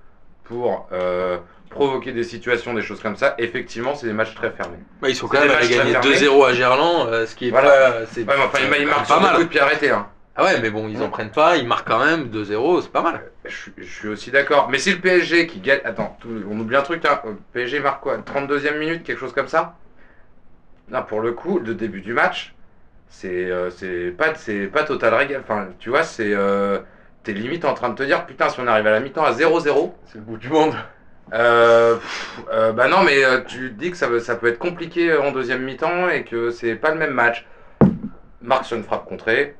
[SPEAKER 3] pour euh, provoquer des situations, des choses comme ça, effectivement, c'est des matchs très fermés.
[SPEAKER 2] Bah, ils sont quand même allés gagner
[SPEAKER 3] très
[SPEAKER 2] 2-0 à Gerland, euh, ce qui est
[SPEAKER 3] Voilà.
[SPEAKER 2] pas. C'est
[SPEAKER 3] Ouais, enfin,
[SPEAKER 2] c'est
[SPEAKER 3] il marque
[SPEAKER 2] pas mal.
[SPEAKER 3] coups de pied arrêtés. Hein.
[SPEAKER 2] Ah ouais, mais bon, ils en prennent pas, ils marquent quand même 2-0, c'est pas mal.
[SPEAKER 3] Je, suis- je suis aussi d'accord. Mais si le PSG qui gagne. Attends, tout- on oublie un truc. Hein. Le PSG marque quoi 32e minute, quelque chose comme ça? Non, pour le coup, le début du match, c'est euh, c'est pas, c'est pas total régal. Enfin, tu vois, c'est. euh, T'es limite en train de te dire, putain, si on arrive à la mi-temps à 0-0,
[SPEAKER 4] C'est le bout du monde.
[SPEAKER 3] euh, pff, euh, bah non, mais euh, tu te dis que ça, veut- ça peut être compliqué en deuxième mi-temps et que c'est pas le même match. Marque sur une frappe contrée.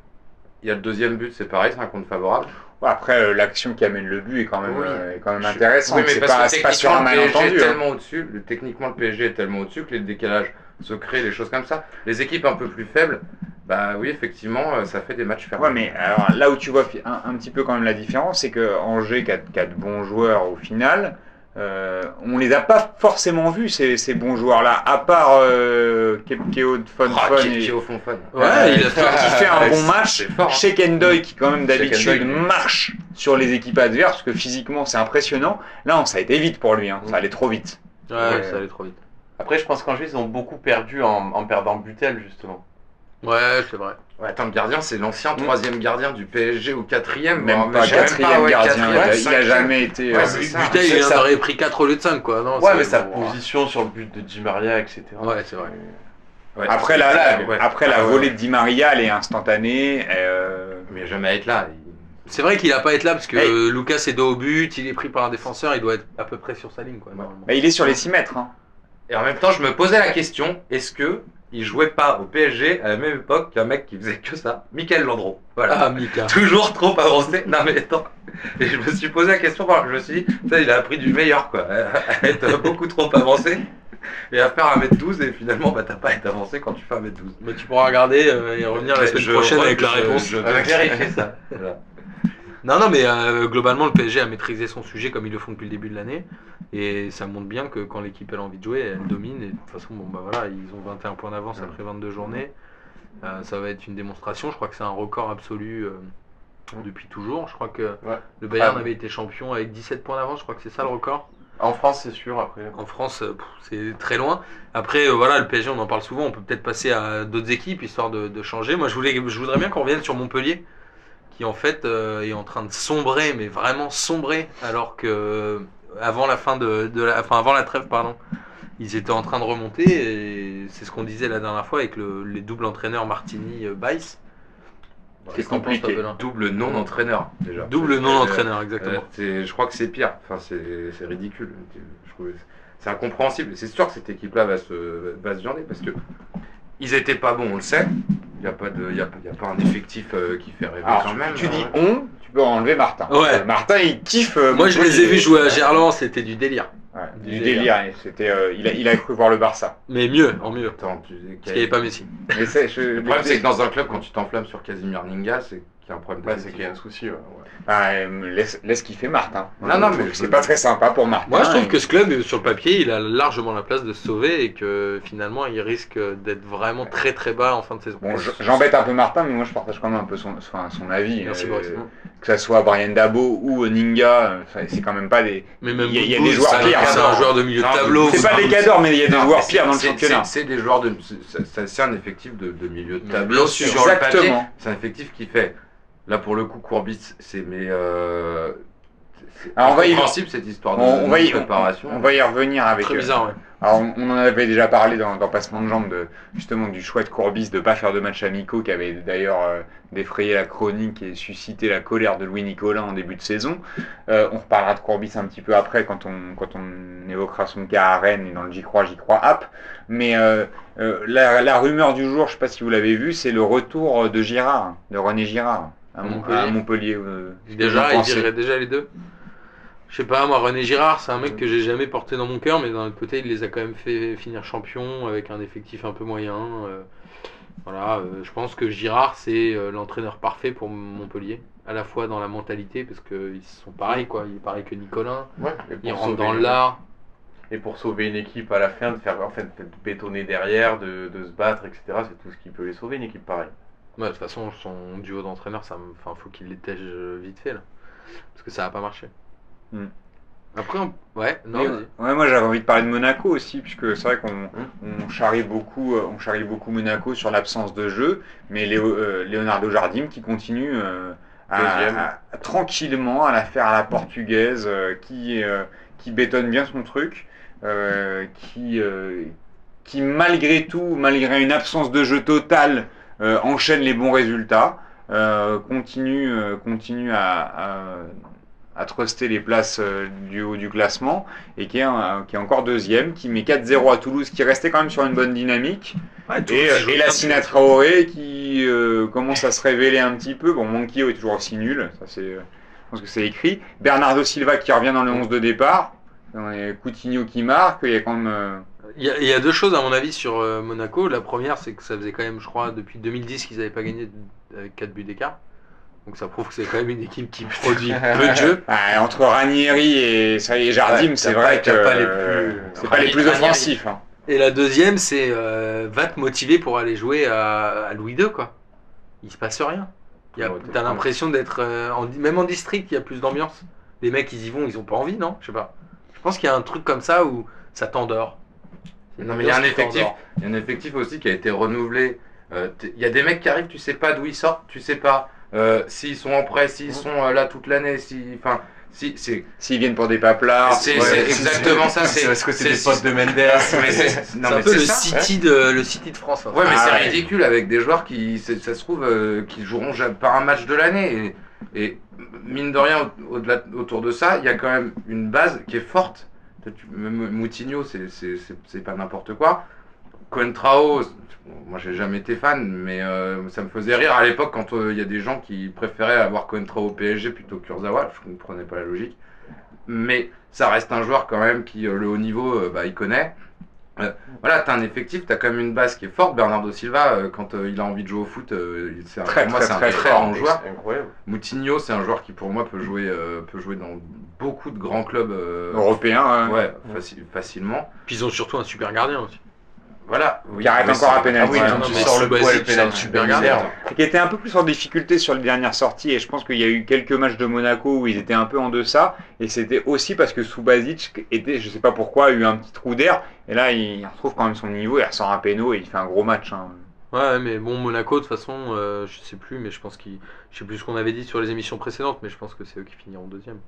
[SPEAKER 3] Il y a le deuxième but, c'est pareil, c'est un compte favorable.
[SPEAKER 1] Après, euh, l'action qui amène le but est quand même,
[SPEAKER 3] Oui.
[SPEAKER 1] euh, est quand même intéressante.
[SPEAKER 3] Oui, mais
[SPEAKER 1] c'est pas, sur un
[SPEAKER 3] techniquement, le PSG
[SPEAKER 1] malentendu.
[SPEAKER 3] est
[SPEAKER 1] hein.
[SPEAKER 3] tellement au-dessus. le- Techniquement, le PSG est tellement au-dessus que les décalages se créent, des choses comme ça. Les équipes un peu plus faibles, bah oui, effectivement, euh, ça fait des matchs fermés.
[SPEAKER 1] Ouais, mais alors là où tu vois un, un petit peu quand même la différence, c'est que Angers, qui a, qui a de bons joueurs au final, euh, on les a pas forcément vus ces, ces bons joueurs-là, à part euh, Kepkeo de Fun
[SPEAKER 3] Ah,
[SPEAKER 1] Fun et-
[SPEAKER 3] fun.
[SPEAKER 2] Ouais, il a
[SPEAKER 1] qui, qui fait un bon match.
[SPEAKER 3] fort, hein.
[SPEAKER 1] Qui quand même d'habitude marche sur les équipes adverses parce que physiquement c'est impressionnant. Là, on- ça a été vite pour lui, hein. ça allait trop vite.
[SPEAKER 2] Ouais,
[SPEAKER 1] Ouais.
[SPEAKER 2] ça allait trop vite.
[SPEAKER 4] Après, je pense qu'Angers, ils ont beaucoup perdu en, en perdant Butel, justement.
[SPEAKER 2] Ouais, c'est vrai.
[SPEAKER 3] Ouais, attends, le gardien, c'est l'ancien
[SPEAKER 1] Mm.
[SPEAKER 3] troisième gardien du PSG ou quatrième.
[SPEAKER 1] Même
[SPEAKER 3] voire-
[SPEAKER 1] pas
[SPEAKER 3] je sais
[SPEAKER 1] quatrième
[SPEAKER 3] ouais,
[SPEAKER 1] gardien,
[SPEAKER 3] quatrième,
[SPEAKER 1] il a- il a
[SPEAKER 3] cinquième.
[SPEAKER 1] jamais été.
[SPEAKER 3] Ouais,
[SPEAKER 1] euh,
[SPEAKER 3] c'est ça.
[SPEAKER 2] Il d'aurait pris 4 au lieu de 5, quoi. Non,
[SPEAKER 4] Ouais,
[SPEAKER 2] c'est-
[SPEAKER 4] mais sa
[SPEAKER 2] bon,
[SPEAKER 4] position sur le but de Di Maria, etc.
[SPEAKER 2] Ouais, c'est vrai.
[SPEAKER 3] Ouais,
[SPEAKER 1] Après la,
[SPEAKER 3] ouais.
[SPEAKER 1] après la
[SPEAKER 3] Ah, ouais.
[SPEAKER 1] volée de Di Maria, elle est instantanée. euh,
[SPEAKER 3] Mais jamais à être là. il-
[SPEAKER 2] C'est vrai qu'il a pas être là parce que
[SPEAKER 1] Hey.
[SPEAKER 2] Lucas est dos au but, il est pris par un défenseur, il doit être à peu près sur sa ligne, quoi. normalement.
[SPEAKER 1] bah, il est sur les 6 mètres. hein.
[SPEAKER 3] Et en même temps, je me posais la question est-ce que il jouait pas au PSG à la même époque qu'un mec qui faisait que ça Michael Landreau. Voilà.
[SPEAKER 2] Ah, Mika.
[SPEAKER 3] Toujours trop avancé. Non mais attends. Et je me suis posé la question, je me suis dit, ça, il a appris du meilleur quoi. À être beaucoup trop avancé et à faire 1m12 et finalement bah t'as pas à être avancé quand tu fais 1m12.
[SPEAKER 2] Mais tu pourras regarder euh, et revenir la semaine
[SPEAKER 3] Je
[SPEAKER 2] prochaine avec la réponse.
[SPEAKER 3] Je vais vérifier ça. Voilà.
[SPEAKER 2] Non, non, mais euh, globalement, le PSG a maîtrisé son sujet comme ils le font depuis le début de l'année. Et ça montre bien que quand l'équipe elle a envie de jouer, elle domine. Et de toute façon, bon, bah voilà, ils ont 21 points d'avance
[SPEAKER 3] Ouais.
[SPEAKER 2] après 22 journées. Euh, ça va être une démonstration. Je crois que c'est un record absolu euh, depuis toujours. Je crois que
[SPEAKER 4] Ouais.
[SPEAKER 2] le Bayern
[SPEAKER 4] Ah,
[SPEAKER 2] avait été champion avec 17 points d'avance. Je crois que c'est ça le record.
[SPEAKER 4] En France, c'est sûr, après.
[SPEAKER 2] En France, c'est très loin. Après, euh, voilà, le PSG, on en parle souvent. On peut peut-être passer à d'autres équipes histoire de, de changer. Moi, je, voulais, je voudrais bien qu'on revienne sur Montpellier, qui en fait euh, est en train de sombrer, mais vraiment sombrer, alors que euh, avant la fin de, de la, enfin avant la trêve, pardon, ils étaient en train de remonter. Et c'est ce qu'on disait la dernière fois avec le- les doubles entraîneurs Martini-Bice.
[SPEAKER 1] C'est compliqué.
[SPEAKER 3] Double non-entraîneur déjà.
[SPEAKER 2] Double
[SPEAKER 3] Euh,
[SPEAKER 2] non-entraîneur, exactement.
[SPEAKER 3] Euh, je crois que c'est pire. Enfin, c'est ridicule. C'est incompréhensible. C'est sûr que cette équipe-là va se, va se parce que ils étaient pas bons, on le sait. Il n'y a, pas de- y a, y a pas un effectif euh, qui fait rêver
[SPEAKER 1] Alors,
[SPEAKER 3] quand même.
[SPEAKER 1] tu dis
[SPEAKER 3] hein.
[SPEAKER 1] on, tu peux enlever Martin.
[SPEAKER 2] Ouais.
[SPEAKER 1] Euh, Martin, il kiffe. euh,
[SPEAKER 2] Moi, je les ai vus jouer à Gerland, c'était du délire.
[SPEAKER 1] Ouais. du délire. C'était, euh, il, a, il a cru voir le Barça.
[SPEAKER 2] Mais mieux, en mieux.
[SPEAKER 3] Attends, tu
[SPEAKER 2] Parce qu'il n'y avait pas Messi.
[SPEAKER 1] Mais c'est- je-
[SPEAKER 3] Le problème, c'est que dans un club, quand tu t'enflammes sur Casimir Ninga, c'est qu'il y a un problème
[SPEAKER 4] Ouais, c'est qu'il y a un souci. ouais, ouais.
[SPEAKER 1] Ah, euh, laisse, laisse kiffer Martin.
[SPEAKER 3] Non, non, mais
[SPEAKER 1] c'est pas très sympa pour Martin.
[SPEAKER 2] Moi, je trouve
[SPEAKER 1] Et-
[SPEAKER 2] que ce club, euh, sur le papier, il a largement la place de se sauver et que finalement, il risque d'être vraiment très très bas en fin de saison.
[SPEAKER 1] Bon, j'embête un peu Martin, mais moi je partage quand même un peu son, son avis.
[SPEAKER 2] Merci,
[SPEAKER 1] Euh,
[SPEAKER 2] Boris.
[SPEAKER 1] que ça soit Brian Dabo ou Ninga, euh, c'est quand même pas des.
[SPEAKER 2] Mais même
[SPEAKER 1] Il y a- il y a
[SPEAKER 2] Boudboul,
[SPEAKER 1] des joueurs pires,
[SPEAKER 2] C'est
[SPEAKER 1] hein.
[SPEAKER 2] un joueur de milieu de tableau.
[SPEAKER 1] C'est pas des cadors, mais il y a des
[SPEAKER 3] Non,
[SPEAKER 1] joueurs pires dans le championnat.
[SPEAKER 3] C'est des joueurs de. c'est- un effectif de, de milieu de
[SPEAKER 2] Mais
[SPEAKER 3] tableau
[SPEAKER 2] bien sûr.
[SPEAKER 3] sur le papier.
[SPEAKER 1] Exactement.
[SPEAKER 3] C'est un effectif qui fait. Là, pour le coup, Courbis, c'est. Mais. Euh, c'est
[SPEAKER 1] Alors, on va y-
[SPEAKER 3] cette histoire de,
[SPEAKER 1] On, on va y,
[SPEAKER 3] préparation.
[SPEAKER 1] on, on va y revenir avec.
[SPEAKER 2] Très
[SPEAKER 1] euh,
[SPEAKER 2] bizarre, ouais.
[SPEAKER 1] Alors, on, on en avait déjà parlé dans, dans Passement de Jambes, de, justement du choix de Courbis de pas faire de match amicaux, qui avait d'ailleurs euh, défrayé la chronique et suscité la colère de Louis Nicolas en début de saison. Euh, on reparlera de Courbis un petit peu après, quand on, quand on évoquera son cas à Rennes et dans le J'y crois, J'y crois app. Mais euh, euh, la, la rumeur du jour, je sais pas si vous l'avez vu, c'est le retour de Girard, de René Girard, à, Mon-
[SPEAKER 2] Montpellier.
[SPEAKER 1] à Montpellier. euh,
[SPEAKER 2] Déjà, il dirait déjà les deux. Je sais pas, moi, René Girard, c'est un mec que j'ai jamais porté dans mon cœur, mais d'un autre côté, il les a quand même fait finir champion avec un effectif un peu moyen. euh, voilà, euh, je pense que Girard, c'est euh, l'entraîneur parfait pour Montpellier, à la fois dans la mentalité, parce qu'ils sont pareils, quoi. Il est pareil que Nicolas,
[SPEAKER 4] Ouais,
[SPEAKER 2] il rentre dans l'art.
[SPEAKER 4] Et pour sauver une équipe à la fin, de faire en fait, de bétonner derrière, de, de se battre, etc. C'est tout ce qui peut les sauver, une équipe pareille.
[SPEAKER 2] Ouais, de toute façon, son duo d'entraîneurs, ça me... enfin, faut qu'il l'étège vite fait, là. Parce que ça va pas marcher.
[SPEAKER 1] Hmm.
[SPEAKER 2] Après, on... ouais, non,
[SPEAKER 1] Mais,
[SPEAKER 2] vas-y.
[SPEAKER 1] ouais, moi j'avais envie de parler de Monaco aussi, puisque c'est vrai qu'on on charrie beaucoup, euh, on charrie beaucoup Monaco sur l'absence de jeu, mais Léo- euh, Leonardo Jardim qui continue euh, à,
[SPEAKER 4] Deuxième.
[SPEAKER 1] à- à- tranquillement à la faire à la portugaise, euh, qui, euh, qui bétonne bien son truc, euh, qui, euh, qui malgré tout, malgré une absence de jeu totale, euh, enchaîne les bons résultats, euh, continue, euh, continue à, à, à truster les places euh, du haut du classement et qui est, un- qui est encore deuxième, qui met 4-0 à Toulouse, qui restait quand même sur une bonne dynamique.
[SPEAKER 2] Ouais,
[SPEAKER 1] Et, euh, la. Sina Traoré qui euh, commence à se révéler un petit peu. Bon, Monkio est toujours aussi nul, ça c'est, euh, je pense que c'est écrit. Bernardo Silva qui revient dans le 11 de départ. Coutinho qui marque, il y a quand même... euh,
[SPEAKER 2] Il y, a, il y a deux choses à mon avis sur euh, Monaco. La première, c'est que ça faisait quand même, je crois, depuis 2010 qu'ils n'avaient pas gagné avec 4 buts d'écart. Donc ça prouve que c'est quand même une équipe qui produit peu de jeux.
[SPEAKER 1] ah, entre Ranieri et, est, Jardim,
[SPEAKER 4] Ouais,
[SPEAKER 1] c'est vrai que
[SPEAKER 4] pas les
[SPEAKER 1] euh,
[SPEAKER 4] plus-
[SPEAKER 1] c'est pas les plus
[SPEAKER 2] Ranieri.
[SPEAKER 1] offensifs. hein.
[SPEAKER 2] Et la deuxième, c'est euh, va te motiver pour aller jouer à, à Louis II, quoi. Il se passe rien. Y a- T'as l'impression d'être, euh, en- même en district, il y a plus d'ambiance. Les mecs, ils y vont, ils ont pas envie, non? Je sais pas. Je pense qu'il y a un truc comme ça où ça t'endort.
[SPEAKER 3] Non, mais il y a un effectif.
[SPEAKER 2] t'endort.
[SPEAKER 3] Il y a un effectif aussi qui a été renouvelé. Euh, Il y a des mecs qui arrivent, tu sais pas d'où ils sortent, tu sais pas euh, s'ils sont en prêt, s'ils sont euh, là toute l'année, si, enfin, si, c'est,
[SPEAKER 1] S'ils viennent pour des paplards,
[SPEAKER 3] c'est,
[SPEAKER 4] ouais,
[SPEAKER 3] c'est
[SPEAKER 4] c'est-
[SPEAKER 3] exactement ça. C'est,
[SPEAKER 4] Parce que c'est des potes de Mendes?
[SPEAKER 3] mais c'est, non,
[SPEAKER 2] un peu le
[SPEAKER 3] ça.
[SPEAKER 2] City de le City de France. en fait.
[SPEAKER 3] Ouais, mais
[SPEAKER 1] Ah
[SPEAKER 3] c'est
[SPEAKER 1] ouais.
[SPEAKER 3] ridicule avec des joueurs qui, ça se trouve, euh, qui joueront pas un match de l'année. Et, et mine de rien, au- autour de ça, il y a quand même une base qui est forte. Moutinho, c'est, pas n'importe quoi. Coentrao, c'est- moi j'ai jamais été fan, mais euh, ça me faisait rire à l'époque quand euh, il y a des gens qui préféraient avoir Coentrao au PSG plutôt que Kurzawa. Je comprenais pas la logique. Mais ça reste un joueur quand même qui, euh, le haut niveau, bah, il connaît. Euh, voilà, t'as un effectif, t'as quand même une base qui est forte. Bernardo Silva, euh, quand euh, il a envie de jouer au foot, euh, il- c'est un,
[SPEAKER 1] Très,
[SPEAKER 3] pour moi,
[SPEAKER 1] très,
[SPEAKER 3] c'est un
[SPEAKER 1] très
[SPEAKER 3] très bon joueur.
[SPEAKER 4] Incroyable.
[SPEAKER 3] Moutinho, c'est un joueur qui pour moi peut jouer, euh, peut jouer dans beaucoup de grands clubs. euh,
[SPEAKER 1] européens, hein.
[SPEAKER 3] ouais, faci- facilement.
[SPEAKER 2] Puis ils ont surtout un super gardien aussi.
[SPEAKER 3] Voilà. Oui,
[SPEAKER 1] Qui arrête
[SPEAKER 3] oui,
[SPEAKER 1] encore à pénalty.
[SPEAKER 4] Ah oui, tu sors le
[SPEAKER 2] un
[SPEAKER 4] pénalty.
[SPEAKER 1] Et qui était un peu plus en difficulté sur les dernières sorties. Et je pense qu'il y a eu quelques matchs de Monaco où ils étaient un peu en deçà. Et c'était aussi parce que Subasic était, je sais pas pourquoi, a eu un petit trou d'air. Et là, il retrouve quand même son niveau. Il ressort un péno et il fait un gros match. hein.
[SPEAKER 2] Ouais, mais bon, Monaco, de toute façon, euh, je sais plus, mais je pense qu'ils. Je sais plus ce qu'on avait dit sur les émissions précédentes, mais je pense que c'est eux qui finiront deuxième,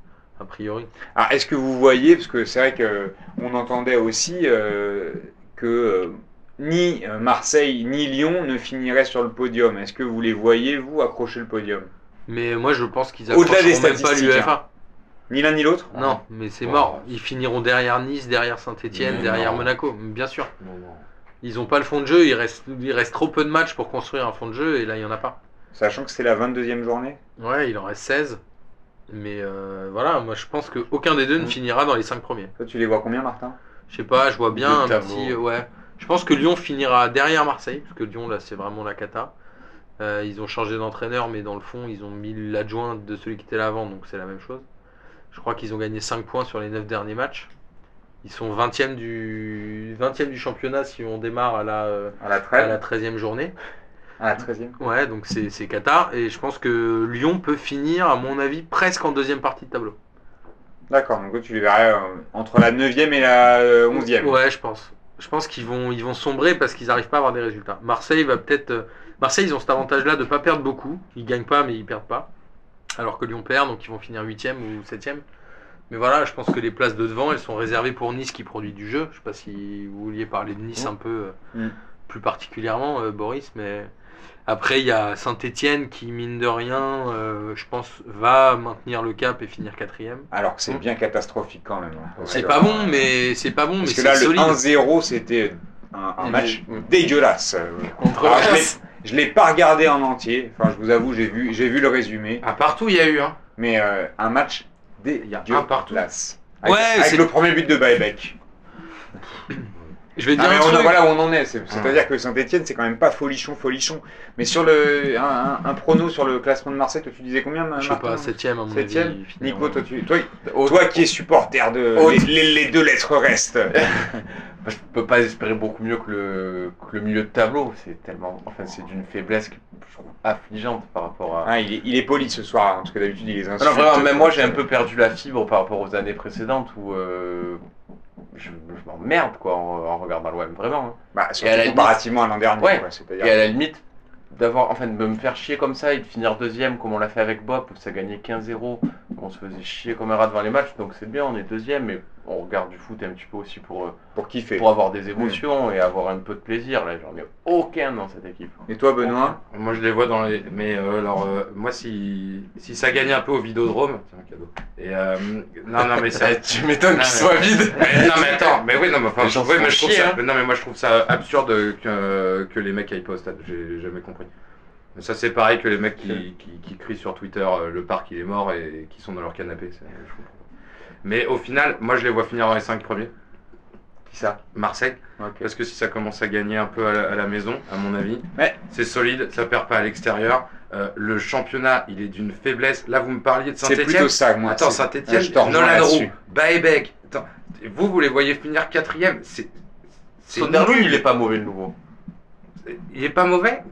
[SPEAKER 2] a priori.
[SPEAKER 1] Alors, est-ce que vous voyez, parce que c'est vrai que on entendait aussi euh, que euh, ni euh, Marseille ni Lyon ne finiraient sur le podium. Est-ce que vous les voyez, vous, accrocher le podium?
[SPEAKER 2] Mais moi, je pense qu'ils accrocheront
[SPEAKER 1] des
[SPEAKER 2] même pas l'UEFA.
[SPEAKER 1] Ni l'un ni l'autre?
[SPEAKER 2] Non, mais c'est mort. Ils finiront derrière Nice, derrière Saint-Etienne, derrière
[SPEAKER 3] non.
[SPEAKER 2] Monaco, bien sûr.
[SPEAKER 3] Non, non.
[SPEAKER 2] Ils ont pas le fond de jeu, il reste, il reste trop peu de matchs pour construire un fond de jeu, et là, il y en a pas.
[SPEAKER 1] Sachant que c'est la 22e journée?
[SPEAKER 2] Ouais, il en reste 16. Mais euh, voilà, moi je pense qu'aucun des deux ne
[SPEAKER 1] Mm.
[SPEAKER 2] finira dans les 5 premiers.
[SPEAKER 1] Toi, tu les vois combien, Martin?
[SPEAKER 2] Je sais pas, je vois bien un petit. Ouais. Je pense que Lyon finira derrière Marseille, parce que Lyon là c'est vraiment la cata. Euh, ils ont changé d'entraîneur, mais dans le fond ils ont mis l'adjoint de celui qui était là avant, donc c'est la même chose. Je crois qu'ils ont gagné 5 points sur les 9 derniers matchs. Ils sont 20e du, 20e du championnat si on démarre à la, euh,
[SPEAKER 1] À la
[SPEAKER 2] à
[SPEAKER 1] trêve
[SPEAKER 2] la 13e journée.
[SPEAKER 1] À la 13e
[SPEAKER 2] Ouais, donc c'est c'est cata. Et je pense que Lyon peut finir, à mon avis, presque en deuxième partie de tableau.
[SPEAKER 1] D'accord, donc tu les verrais euh, entre la 9e et la euh, 11e.
[SPEAKER 2] Ouais, je pense. Je pense qu'ils vont, ils vont sombrer parce qu'ils n'arrivent pas à avoir des résultats. Marseille va peut-être. euh, Marseille, ils ont cet avantage-là de ne pas perdre beaucoup. Ils gagnent pas, mais ils perdent pas. Alors que Lyon perd, donc ils vont finir 8ème ou 7ème. Mais voilà, je pense que les places de devant, elles sont réservées pour Nice qui produit du jeu. Je sais pas si vous vouliez parler de Nice
[SPEAKER 1] Mm.
[SPEAKER 2] un peu euh,
[SPEAKER 1] Mm.
[SPEAKER 2] plus particulièrement, euh, Boris, mais après il y a Saint-Etienne qui, mine de rien, euh, je pense, va maintenir le cap et finir quatrième.
[SPEAKER 1] Alors que c'est bien catastrophique quand même. hein,
[SPEAKER 2] C'est pas bon, mais c'est pas bon, mais
[SPEAKER 1] Parce que
[SPEAKER 2] c'est
[SPEAKER 1] là, le
[SPEAKER 2] solide.
[SPEAKER 1] 1-0, c'était un, un match
[SPEAKER 4] mais-
[SPEAKER 1] dégueulasse.
[SPEAKER 2] Contre
[SPEAKER 1] Alors, je l'ai-
[SPEAKER 2] Reims.
[SPEAKER 1] je l'ai pas regardé en entier. Enfin, je vous avoue, j'ai vu, j'ai vu le résumé.
[SPEAKER 3] Ah, partout, il y a eu, hein.
[SPEAKER 1] Mais euh, un match
[SPEAKER 3] Il y a un partout.
[SPEAKER 1] dégueulasse. Avec,
[SPEAKER 2] Ouais,
[SPEAKER 1] avec
[SPEAKER 2] c'est-
[SPEAKER 1] le premier but de Baebek.
[SPEAKER 2] Je vais dire
[SPEAKER 1] Ah, on en voilà où on en est. C'est- C'est-à-dire que Saint-Etienne, c'est quand même pas folichon, folichon. Mais sur le, un, un- un prono sur le classement de Marseille, toi, tu disais combien,
[SPEAKER 2] Je sais pas, septième à mon.
[SPEAKER 1] Nico, toi, tu, toi, toi qui es supporter de. Les, les- les deux lettres restent.
[SPEAKER 4] Je peux pas espérer beaucoup mieux que le, que le milieu de tableau. C'est tellement, enfin, c'est d'une faiblesse que je trouve affligeante par rapport à.
[SPEAKER 1] Ah, il, est, il est poli ce soir, hein, parce que d'habitude, il les insulte.
[SPEAKER 4] Non, vraiment, même moi, j'ai un peu perdu la fibre par rapport aux années précédentes où euh, je, je m'emmerde quoi en, en regardant l'OM, vraiment. hein.
[SPEAKER 1] Bah,
[SPEAKER 4] Et à la limite-
[SPEAKER 1] comparativement à l'an dernier.
[SPEAKER 4] Ouais.
[SPEAKER 1] quoi,
[SPEAKER 4] Et à la limite, d'avoir, enfin, de me faire chier comme ça et de finir deuxième comme on l'a fait avec Bob où ça gagnait 15-0, on se faisait chier comme un rat devant les matchs, donc c'est bien, on est deuxième, mais on regarde du foot un petit peu aussi pour, euh,
[SPEAKER 1] pour kiffer.
[SPEAKER 4] pour avoir des émotions et avoir un peu de plaisir. Là, j'en ai aucun dans cette équipe.
[SPEAKER 1] Et toi, Benoît
[SPEAKER 3] Moi, je les vois dans les. Mais euh, alors, euh, moi, si... si ça gagnait un peu au Vidodrome, c'est un cadeau. Et euh, non, non, mais ça.
[SPEAKER 4] Eh, tu m'étonnes qu'il soit vide.
[SPEAKER 3] Mais non mais attends, mais oui non mais enfin
[SPEAKER 4] Les
[SPEAKER 3] je,
[SPEAKER 4] gens
[SPEAKER 3] ouais,
[SPEAKER 4] se
[SPEAKER 3] mais
[SPEAKER 4] font
[SPEAKER 3] je trouve
[SPEAKER 4] chier,
[SPEAKER 3] ça,
[SPEAKER 4] hein.
[SPEAKER 3] non mais moi je trouve ça absurde que, que les mecs aillent pas au stade, j'ai jamais compris. Mais ça c'est pareil que les mecs qui, qui, qui crient sur Twitter le parc il est mort et qui sont dans leur canapé, c'est- je comprends pas. Mais au final, moi je les vois finir dans les 5 premiers.
[SPEAKER 1] Qui ça?
[SPEAKER 3] Marseille, parce que si ça commence à gagner un peu à la, à la maison, à mon avis,
[SPEAKER 1] Ouais.
[SPEAKER 3] c'est solide, ça perd pas à l'extérieur. Euh, le championnat, il est d'une faiblesse. Là, vous me parliez de
[SPEAKER 1] C'est
[SPEAKER 3] Saint-Etienne.
[SPEAKER 1] plutôt ça, moi.
[SPEAKER 3] Attends,
[SPEAKER 1] c'est-
[SPEAKER 3] Saint-Etienne,
[SPEAKER 1] rejoins
[SPEAKER 3] Nolan. Roux, Baebek. Vous, vous les voyez finir quatrième C'est. c'est
[SPEAKER 4] Soderlund,
[SPEAKER 3] nul.
[SPEAKER 4] il est pas mauvais le nouveau.
[SPEAKER 3] Il est pas mauvais?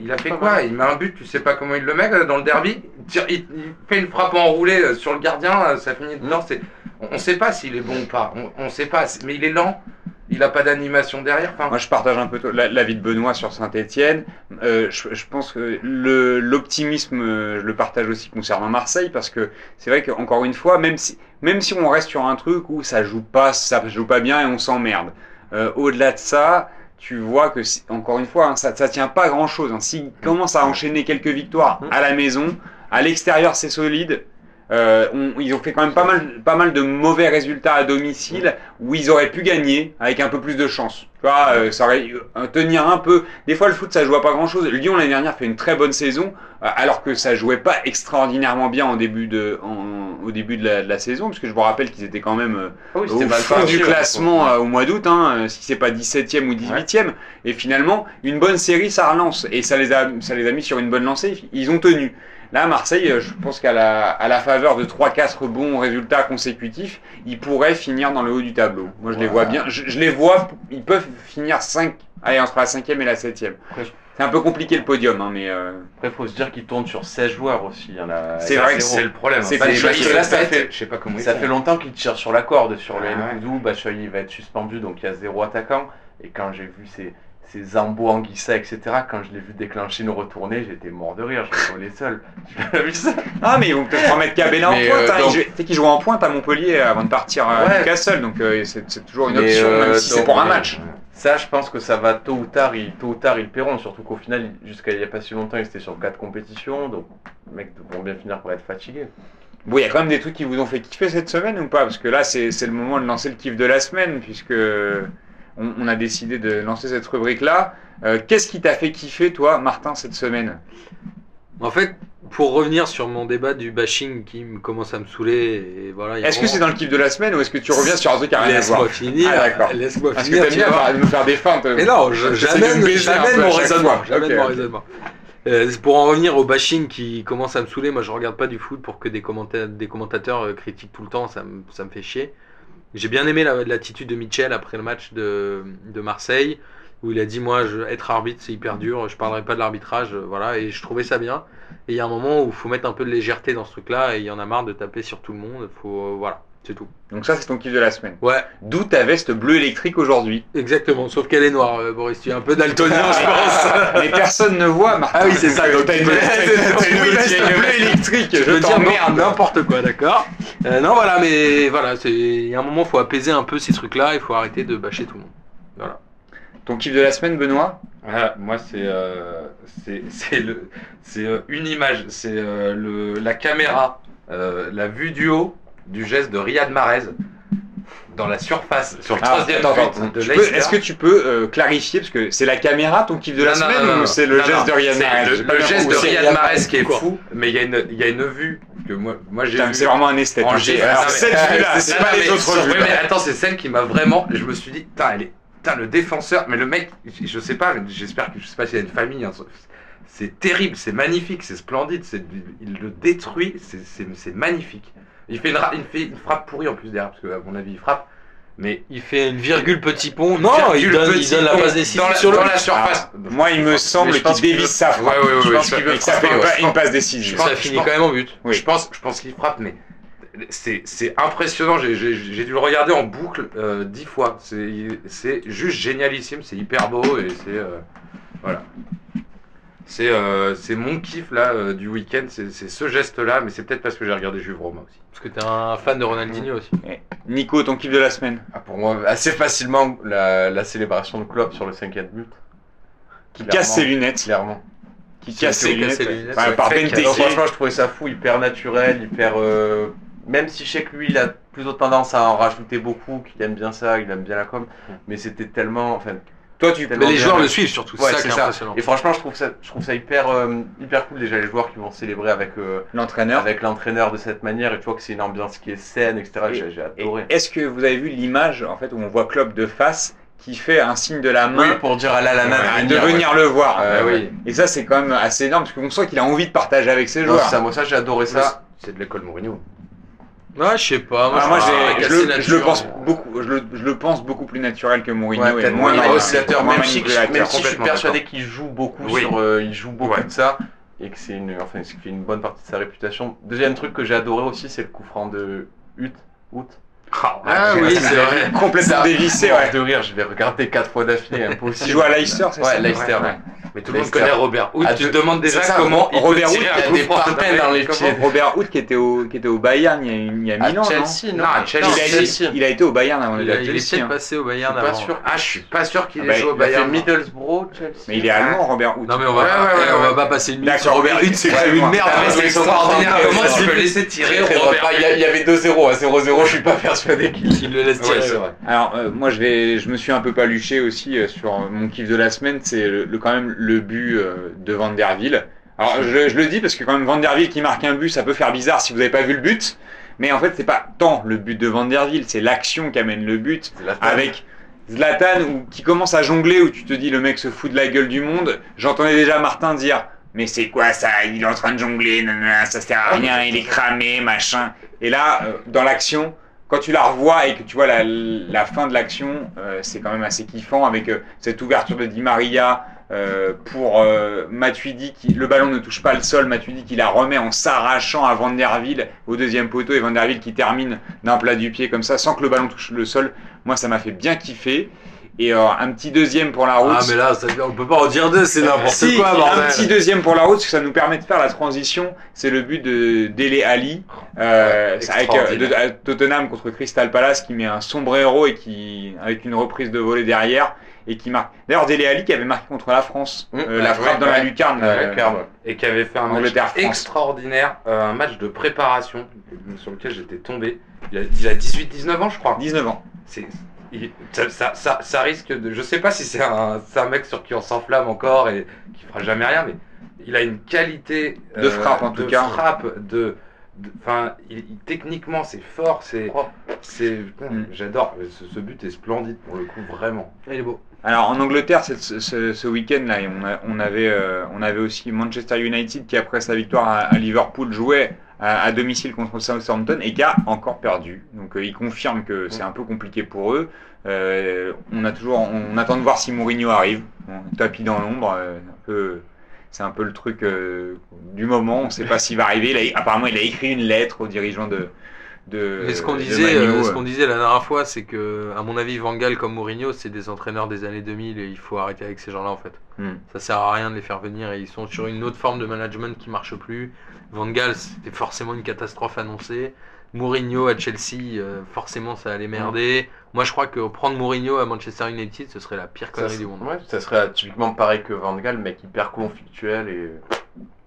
[SPEAKER 3] Il a- fait quoi. Il met un but, tu sais pas comment il le met euh, dans le derby. Il, fait une frappe enroulée euh, sur le gardien, euh, ça finit dedans. C'est, on, on sait pas s'il est bon ou pas. On, on sait pas. Mais il est lent. Il a pas d'animation derrière. Enfin,
[SPEAKER 1] Moi, je partage un peu l'avis de Benoît sur Saint-Etienne. je, je pense que l'optimisme, euh, je le partage aussi concernant Marseille, parce que c'est vrai qu'encore une fois, même si, même si on reste sur un truc où ça joue pas, ça joue pas bien et on s'emmerde, euh, au-delà de ça, tu vois que, encore une fois, hein, ça, tient pas à grand-chose. Hein. S'ils commencent à enchaîner quelques victoires à la maison, à l'extérieur, c'est solide. Euh, on- ils ont fait quand même pas mal, pas mal de mauvais résultats à domicile où ils auraient pu gagner avec un peu plus de chance. Tu vois, euh, ça aurait euh, tenir un peu. Des fois, le foot, ça joue à pas grand chose. Lyon l'année dernière fait une très bonne saison, euh, alors que ça jouait pas extraordinairement bien en début de, en- au début de la, de la saison, parce que je vous rappelle qu'ils étaient quand même euh,
[SPEAKER 4] Ah oui,
[SPEAKER 1] au fond du classement euh, au mois d'août, hein, si c'est pas 17e ou 18e. Et finalement, une bonne série, ça relance. Et ça les, a, ça les a mis sur une bonne lancée. Ils ont tenu. Là, Marseille, euh, je pense qu'à la, à la faveur de 3-4 bons résultats consécutifs, ils pourraient finir dans le haut du tableau. Moi, je les vois bien. Je, je les vois, ils peuvent finir 5, allez, entre la 5e et la 7e.
[SPEAKER 4] Après, je-
[SPEAKER 1] C'est un peu compliqué le podium, hein, mais euh,
[SPEAKER 4] Après, faut se dire qu'il tourne sur 16 joueurs aussi. A
[SPEAKER 1] C'est vrai que
[SPEAKER 3] c'est le problème.
[SPEAKER 1] c'est
[SPEAKER 3] parce que là, ça fait. Je sais pas comment ils
[SPEAKER 4] Ça fait longtemps qu'il tire sur la corde. Sur le
[SPEAKER 3] Ah ouais.
[SPEAKER 4] Batshuayi va être suspendu, donc il y a zéro attaquant. Et quand j'ai vu ces, ces Zambo, Anguissa, etc., quand je l'ai vu déclencher une retournée, j'étais mort de rire. Je me seul.
[SPEAKER 1] Ah, mais ils vont peut-être remettre Cabella en pointe.
[SPEAKER 4] euh,
[SPEAKER 1] hein.
[SPEAKER 4] donc-
[SPEAKER 1] Il jou- Tu sais qu'ils jouent en pointe à Montpellier avant de partir à
[SPEAKER 4] Ouais.
[SPEAKER 1] Newcastle, donc euh, c'est c'est toujours une option,
[SPEAKER 4] euh,
[SPEAKER 1] même si c'est
[SPEAKER 4] donc,
[SPEAKER 1] pour un
[SPEAKER 4] euh,
[SPEAKER 1] match.
[SPEAKER 4] Ça, je pense que ça va tôt ou tard, ils, tôt ou tard, ils le paieront. Surtout qu'au final, jusqu'à il n'y a pas si longtemps, ils étaient sur quatre compétitions. Donc, les mecs vont bien finir par être fatigués.
[SPEAKER 1] Bon, il y a quand même des trucs qui vous ont fait kiffer cette semaine ou pas? Parce que là, c'est c'est le moment de lancer le kiff de la semaine, puisque on, on a décidé de lancer cette rubrique-là. Euh, Qu'est-ce qui t'a fait kiffer, toi, Martin, cette semaine?
[SPEAKER 2] En fait, pour revenir sur mon débat du bashing qui me commence à me saouler, et voilà.
[SPEAKER 1] Est-ce que c'est dans le kiff de la semaine ou est-ce que tu reviens sur un truc à rien à voir?
[SPEAKER 2] Laisse-moi finir.
[SPEAKER 1] Ah.
[SPEAKER 2] Laisse-moi
[SPEAKER 1] Parce que
[SPEAKER 2] finir.
[SPEAKER 1] t'aimes bien
[SPEAKER 2] voir.
[SPEAKER 1] faire- me faire des feintes.
[SPEAKER 2] Mais non, j'amène mon raisonnement. j'amène mon raisonnement. Euh, pour en revenir au bashing qui commence à me saouler, moi je regarde pas du foot pour que des, commenta- des commentateurs euh, critiquent tout le temps, ça me, ça me fait chier. J'ai bien aimé la- l'attitude de Mitchell après le match de, Marseille, où il a dit moi je, être arbitre c'est hyper dur, je parlerai pas de l'arbitrage, voilà, et je trouvais ça bien. Et il y a un moment où il faut mettre un peu de légèreté dans ce truc-là, et il y en a marre de taper sur tout le monde, faut, euh, voilà, c'est tout.
[SPEAKER 1] Donc ça, c'est ton kiff de la semaine.
[SPEAKER 2] Ouais,
[SPEAKER 1] D'où ta veste bleue électrique aujourd'hui.
[SPEAKER 2] exactement, sauf qu'elle est noire, euh, Boris, tu es un peu daltonien je pense.
[SPEAKER 1] Mais personne ne voit, Martin.
[SPEAKER 2] Ah oui, c'est ça, donc
[SPEAKER 1] T'as
[SPEAKER 2] tu
[SPEAKER 1] une veste bleue électrique.
[SPEAKER 2] Je
[SPEAKER 1] Je
[SPEAKER 2] veux dire
[SPEAKER 1] t'emmerde.
[SPEAKER 2] n'importe quoi, d'accord Euh, Non, voilà, mais voilà, c'est il y a un moment, faut apaiser un peu ces trucs-là, il faut arrêter de bâcher tout le monde. Voilà.
[SPEAKER 1] Ton kiff de la semaine, Benoît?
[SPEAKER 3] Ah, moi, c'est euh, c'est c'est le c'est euh, une image, c'est euh, le la caméra, euh, la vue du haut du geste de Riyad Mahrez dans la surface sur le
[SPEAKER 1] Ah,
[SPEAKER 3] troisième but de Leicester.
[SPEAKER 1] Est-ce que tu peux euh, clarifier parce que c'est la caméra ton kiff de la
[SPEAKER 3] Non,
[SPEAKER 1] semaine
[SPEAKER 3] non, non,
[SPEAKER 1] ou c'est le geste de Riyad Mahrez?
[SPEAKER 3] Le, geste de. Riyad Mahrez qui est
[SPEAKER 2] Quoi?
[SPEAKER 3] fou, mais il y a une il y a une vue que moi moi j'ai
[SPEAKER 1] C'est vraiment un esthète.
[SPEAKER 3] en. G-
[SPEAKER 1] Alors,
[SPEAKER 3] non, mais-
[SPEAKER 1] cette vue-là, c'est pas les autres vues.
[SPEAKER 3] mais attends, c'est celle qui m'a vraiment. Je me suis dit, putain, elle est. Putain, le défenseur. Mais le mec, je sais pas, j'espère que je sais pas s'il a une famille. hein, c'est terrible, c'est magnifique, c'est splendide. Il le détruit, c'est magnifique. Il fait, une, ra- il fait une frappe pourrie en plus derrière, parce que à mon avis, il frappe. Mais
[SPEAKER 2] Il fait une virgule petit pont. Non, il donne, il
[SPEAKER 3] petit
[SPEAKER 2] donne la passe décisive
[SPEAKER 3] dans la,
[SPEAKER 2] sur le
[SPEAKER 3] dans la surface.
[SPEAKER 1] Ah, moi, il me semble qu'il dévisse sa frappe.
[SPEAKER 3] Ouais, ouais, ouais,
[SPEAKER 1] Je pense
[SPEAKER 3] ça-
[SPEAKER 1] qu'il veut
[SPEAKER 3] ça
[SPEAKER 1] fait une
[SPEAKER 3] pense-
[SPEAKER 1] passe
[SPEAKER 3] je
[SPEAKER 1] décisive.
[SPEAKER 3] pense-
[SPEAKER 2] Ça finit quand même en but.
[SPEAKER 1] Oui.
[SPEAKER 3] Je pense, je pense qu'il frappe, mais c'est c'est impressionnant. J'ai- J'ai j'ai dû le regarder en boucle euh, dix fois. C'est c'est juste génialissime. C'est hyper beau et c'est euh, voilà. C'est euh, c'est mon kiff là euh, du week-end. C'est c'est ce geste-là, mais c'est peut-être parce que j'ai regardé Juve Roma aussi.
[SPEAKER 2] Parce que t'es un fan de Ronaldinho aussi.
[SPEAKER 1] Nico, ton kiff de la semaine?
[SPEAKER 4] Ah, pour moi, assez facilement, la, la célébration de Klopp sur le cinquième but.
[SPEAKER 1] Qui
[SPEAKER 4] Clairement.
[SPEAKER 1] casse ses lunettes.
[SPEAKER 4] Clairement.
[SPEAKER 1] Qui casse ses lunettes.
[SPEAKER 2] casser les lunettes.
[SPEAKER 1] Enfin, Par Benteke.
[SPEAKER 4] Non, franchement, je trouvais ça fou, hyper naturel, hyper. euh, Même si je sais que lui, il a plutôt tendance à en rajouter beaucoup, qu'il aime bien ça, il aime bien la com, mais c'était tellement. Enfin,
[SPEAKER 1] Toi, tu
[SPEAKER 2] Mais les joueurs le suivent surtout,
[SPEAKER 4] ouais,
[SPEAKER 2] c'est ça qui
[SPEAKER 4] c'est
[SPEAKER 2] est
[SPEAKER 4] ça.
[SPEAKER 2] impressionnant.
[SPEAKER 4] Et franchement, je trouve ça, je trouve ça hyper, euh, hyper cool déjà les joueurs qui vont célébrer avec, euh,
[SPEAKER 1] l'entraîneur.
[SPEAKER 4] avec l'entraîneur de cette manière, et tu vois que c'est une ambiance qui est saine, etc.
[SPEAKER 1] Et-
[SPEAKER 4] J'ai adoré.
[SPEAKER 1] Est-ce que vous avez vu l'image en fait où on voit Klopp de face qui fait un signe de la
[SPEAKER 4] Oui,
[SPEAKER 1] main
[SPEAKER 4] pour dire à la lana de
[SPEAKER 1] de
[SPEAKER 4] venir.
[SPEAKER 1] le voir
[SPEAKER 4] Euh,
[SPEAKER 1] Euh,
[SPEAKER 4] oui.
[SPEAKER 1] Et ça, c'est quand même assez énorme parce qu'on sent qu'il a envie de partager avec ses
[SPEAKER 4] Non,
[SPEAKER 1] joueurs.
[SPEAKER 4] c'est ça, moi ça j'ai adoré ça.
[SPEAKER 3] C'est de l'école Mourinho.
[SPEAKER 2] Ouais, je sais pas.
[SPEAKER 1] Ah, moi,
[SPEAKER 2] je trouve
[SPEAKER 1] j'ai- je, le, je le pense beaucoup, je le, je le pense beaucoup plus naturel que Mourinho
[SPEAKER 4] Ouais,
[SPEAKER 1] et
[SPEAKER 4] peut-être
[SPEAKER 1] moins,
[SPEAKER 4] moins oscillateur,
[SPEAKER 1] moins
[SPEAKER 4] même si,
[SPEAKER 1] manipulateur.
[SPEAKER 4] même si je suis
[SPEAKER 3] complètement
[SPEAKER 4] persuadé qu'il joue beaucoup
[SPEAKER 3] Oui.
[SPEAKER 4] sur, euh, il joue beaucoup
[SPEAKER 3] Ouais.
[SPEAKER 4] de ça et que c'est une, enfin, ce qui fait une bonne partie de sa réputation. Deuxième truc que j'ai adoré aussi, c'est le coup franc de Hut. Hut.
[SPEAKER 2] Ah oui, c'est vrai.
[SPEAKER 1] complètement
[SPEAKER 4] Ça,
[SPEAKER 1] dévissé,
[SPEAKER 4] mort
[SPEAKER 1] ouais.
[SPEAKER 4] de rire, je vais regarder quatre fois d'affilée, impossible.
[SPEAKER 1] Il joue à Leicester, c'est
[SPEAKER 4] Ouais,
[SPEAKER 1] ça
[SPEAKER 4] Leicester, ouais.
[SPEAKER 3] Mais tout le monde connaît Robert Hood.
[SPEAKER 4] Ah,
[SPEAKER 3] tu
[SPEAKER 4] de-
[SPEAKER 3] te demandes déjà comment il
[SPEAKER 1] Robert Hood,
[SPEAKER 4] a des parpaings dans les pieds.
[SPEAKER 1] Robert Hood qui était au, qui était au Bayern il y a, il y a
[SPEAKER 4] À
[SPEAKER 1] mille ans,
[SPEAKER 4] Chelsea, non
[SPEAKER 3] Chelsea.
[SPEAKER 1] il, a été,
[SPEAKER 4] Chelsea.
[SPEAKER 1] il a été au Bayern avant
[SPEAKER 2] Il, a- peut-être
[SPEAKER 1] hein.
[SPEAKER 2] passé au Bayern avant.
[SPEAKER 3] Ah, je suis pas sûr qu'il
[SPEAKER 1] Ah
[SPEAKER 3] ait
[SPEAKER 1] bah,
[SPEAKER 3] joué au Bayern.
[SPEAKER 4] Middlesbrough, Chelsea.
[SPEAKER 1] Mais il est allemand, Robert Hood.
[SPEAKER 2] Non mais on va,
[SPEAKER 3] Ouais,
[SPEAKER 2] pas,
[SPEAKER 3] ouais, ouais,
[SPEAKER 2] on
[SPEAKER 3] ouais.
[SPEAKER 2] va pas passer une minute sur Robert. Hutt, c'est
[SPEAKER 1] Ouais,
[SPEAKER 2] quand même une merde.
[SPEAKER 3] Ah, c'est extraordinaire. Comment tu
[SPEAKER 2] de-
[SPEAKER 3] peux laisser tirer Robert.
[SPEAKER 4] Il y avait 2-0 à 0-0, je suis pas persuadé qu'il.
[SPEAKER 2] Le laisse tirer.
[SPEAKER 1] Alors euh, moi je vais, je me suis un peu paluché aussi sur mon kiff de la semaine, c'est le, le- quand même le but euh, de Van der Ville. Alors je, je le dis parce que quand même Van der Ville qui marque un but, ça peut faire bizarre si vous n'avez pas vu le but, mais en fait c'est pas tant le but de Van der Ville, c'est l'action qui amène le but avec Zlatan ou qui commence à jongler où tu te dis le mec se fout de la gueule du monde. J'entendais déjà Martin dire mais c'est quoi ça? Il est en train de jongler, nanana, ça sert à rien, il est cramé, machin. Et là, euh, dans l'action, quand tu la revois et que tu vois la, la fin de l'action, euh, c'est quand même assez kiffant avec euh, cette ouverture de Di Maria euh, pour euh, Matuidi qui le ballon ne touche pas le sol, Matuidi qui la remet en s'arrachant à Van der Ville au deuxième poteau et Van der Ville qui termine d'un plat du pied comme ça sans que le ballon touche le sol. Moi ça m'a fait bien kiffer. Et euh, un petit deuxième pour la route.
[SPEAKER 2] Ah mais là, ça, on peut pas en dire deux, c'est n'importe
[SPEAKER 1] Si,
[SPEAKER 2] quoi,
[SPEAKER 1] un
[SPEAKER 2] bordel.
[SPEAKER 1] petit deuxième pour la route, parce que ça nous permet de faire la transition. C'est le but de Dele Ali, euh, avec euh, de- Tottenham contre Crystal Palace, qui met un sombrero et qui avec une reprise de volée derrière et qui marque. D'ailleurs, Dele Ali qui avait marqué contre la France,
[SPEAKER 4] Mmh,
[SPEAKER 1] euh, la frappe dans la lucarne. Euh.
[SPEAKER 3] Et qui avait fait un match extraordinaire, euh, un match de préparation sur lequel j'étais tombé. Il a, il a 18-19 ans, je crois.
[SPEAKER 1] 19 ans.
[SPEAKER 3] C'est, il- ça, ça, ça, ça risque de. Je sais pas si c'est un, c'est un mec sur qui on s'enflamme encore et qui fera jamais rien, mais il a une qualité
[SPEAKER 1] De frappe, en tout
[SPEAKER 3] de
[SPEAKER 1] cas.
[SPEAKER 3] frappe, de, enfin, il- il- techniquement c'est fort, c'est,
[SPEAKER 4] Propre.
[SPEAKER 3] c'est, putain,
[SPEAKER 1] Mm.
[SPEAKER 3] j'adore. Ce, ce but est splendide pour le coup, vraiment.
[SPEAKER 2] Il est beau.
[SPEAKER 1] Alors en Angleterre, ce, week-end là, euh, on avait aussi Manchester United qui après sa victoire à, Liverpool jouait à, domicile contre Southampton et qui a encore perdu. Donc euh, ils confirment que c'est un peu compliqué pour eux. Euh, on a toujours, on attend de voir si Mourinho arrive. Tapis dans l'ombre, euh. C'est un peu le truc du moment. On ne sait pas s'il va arriver. Apparemment, il a écrit une lettre aux dirigeants de. De
[SPEAKER 2] Mais ce qu'on disait, euh, ce qu'on disait la dernière fois, c'est que, à mon avis, Van Gaal comme Mourinho, c'est des entraîneurs des années 2000 et il faut arrêter avec ces gens-là en fait.
[SPEAKER 1] Hmm.
[SPEAKER 2] Ça sert à rien de les faire venir et ils sont sur une autre forme de management qui marche plus. Van Gaal, c'était forcément une catastrophe annoncée. Mourinho à Chelsea, euh, forcément ça allait merder. Moi je crois que prendre Mourinho à Manchester United, ce serait la pire connerie du monde.
[SPEAKER 4] ouais, ça serait typiquement pareil que Van Gaal, mec hyper conflictuel et.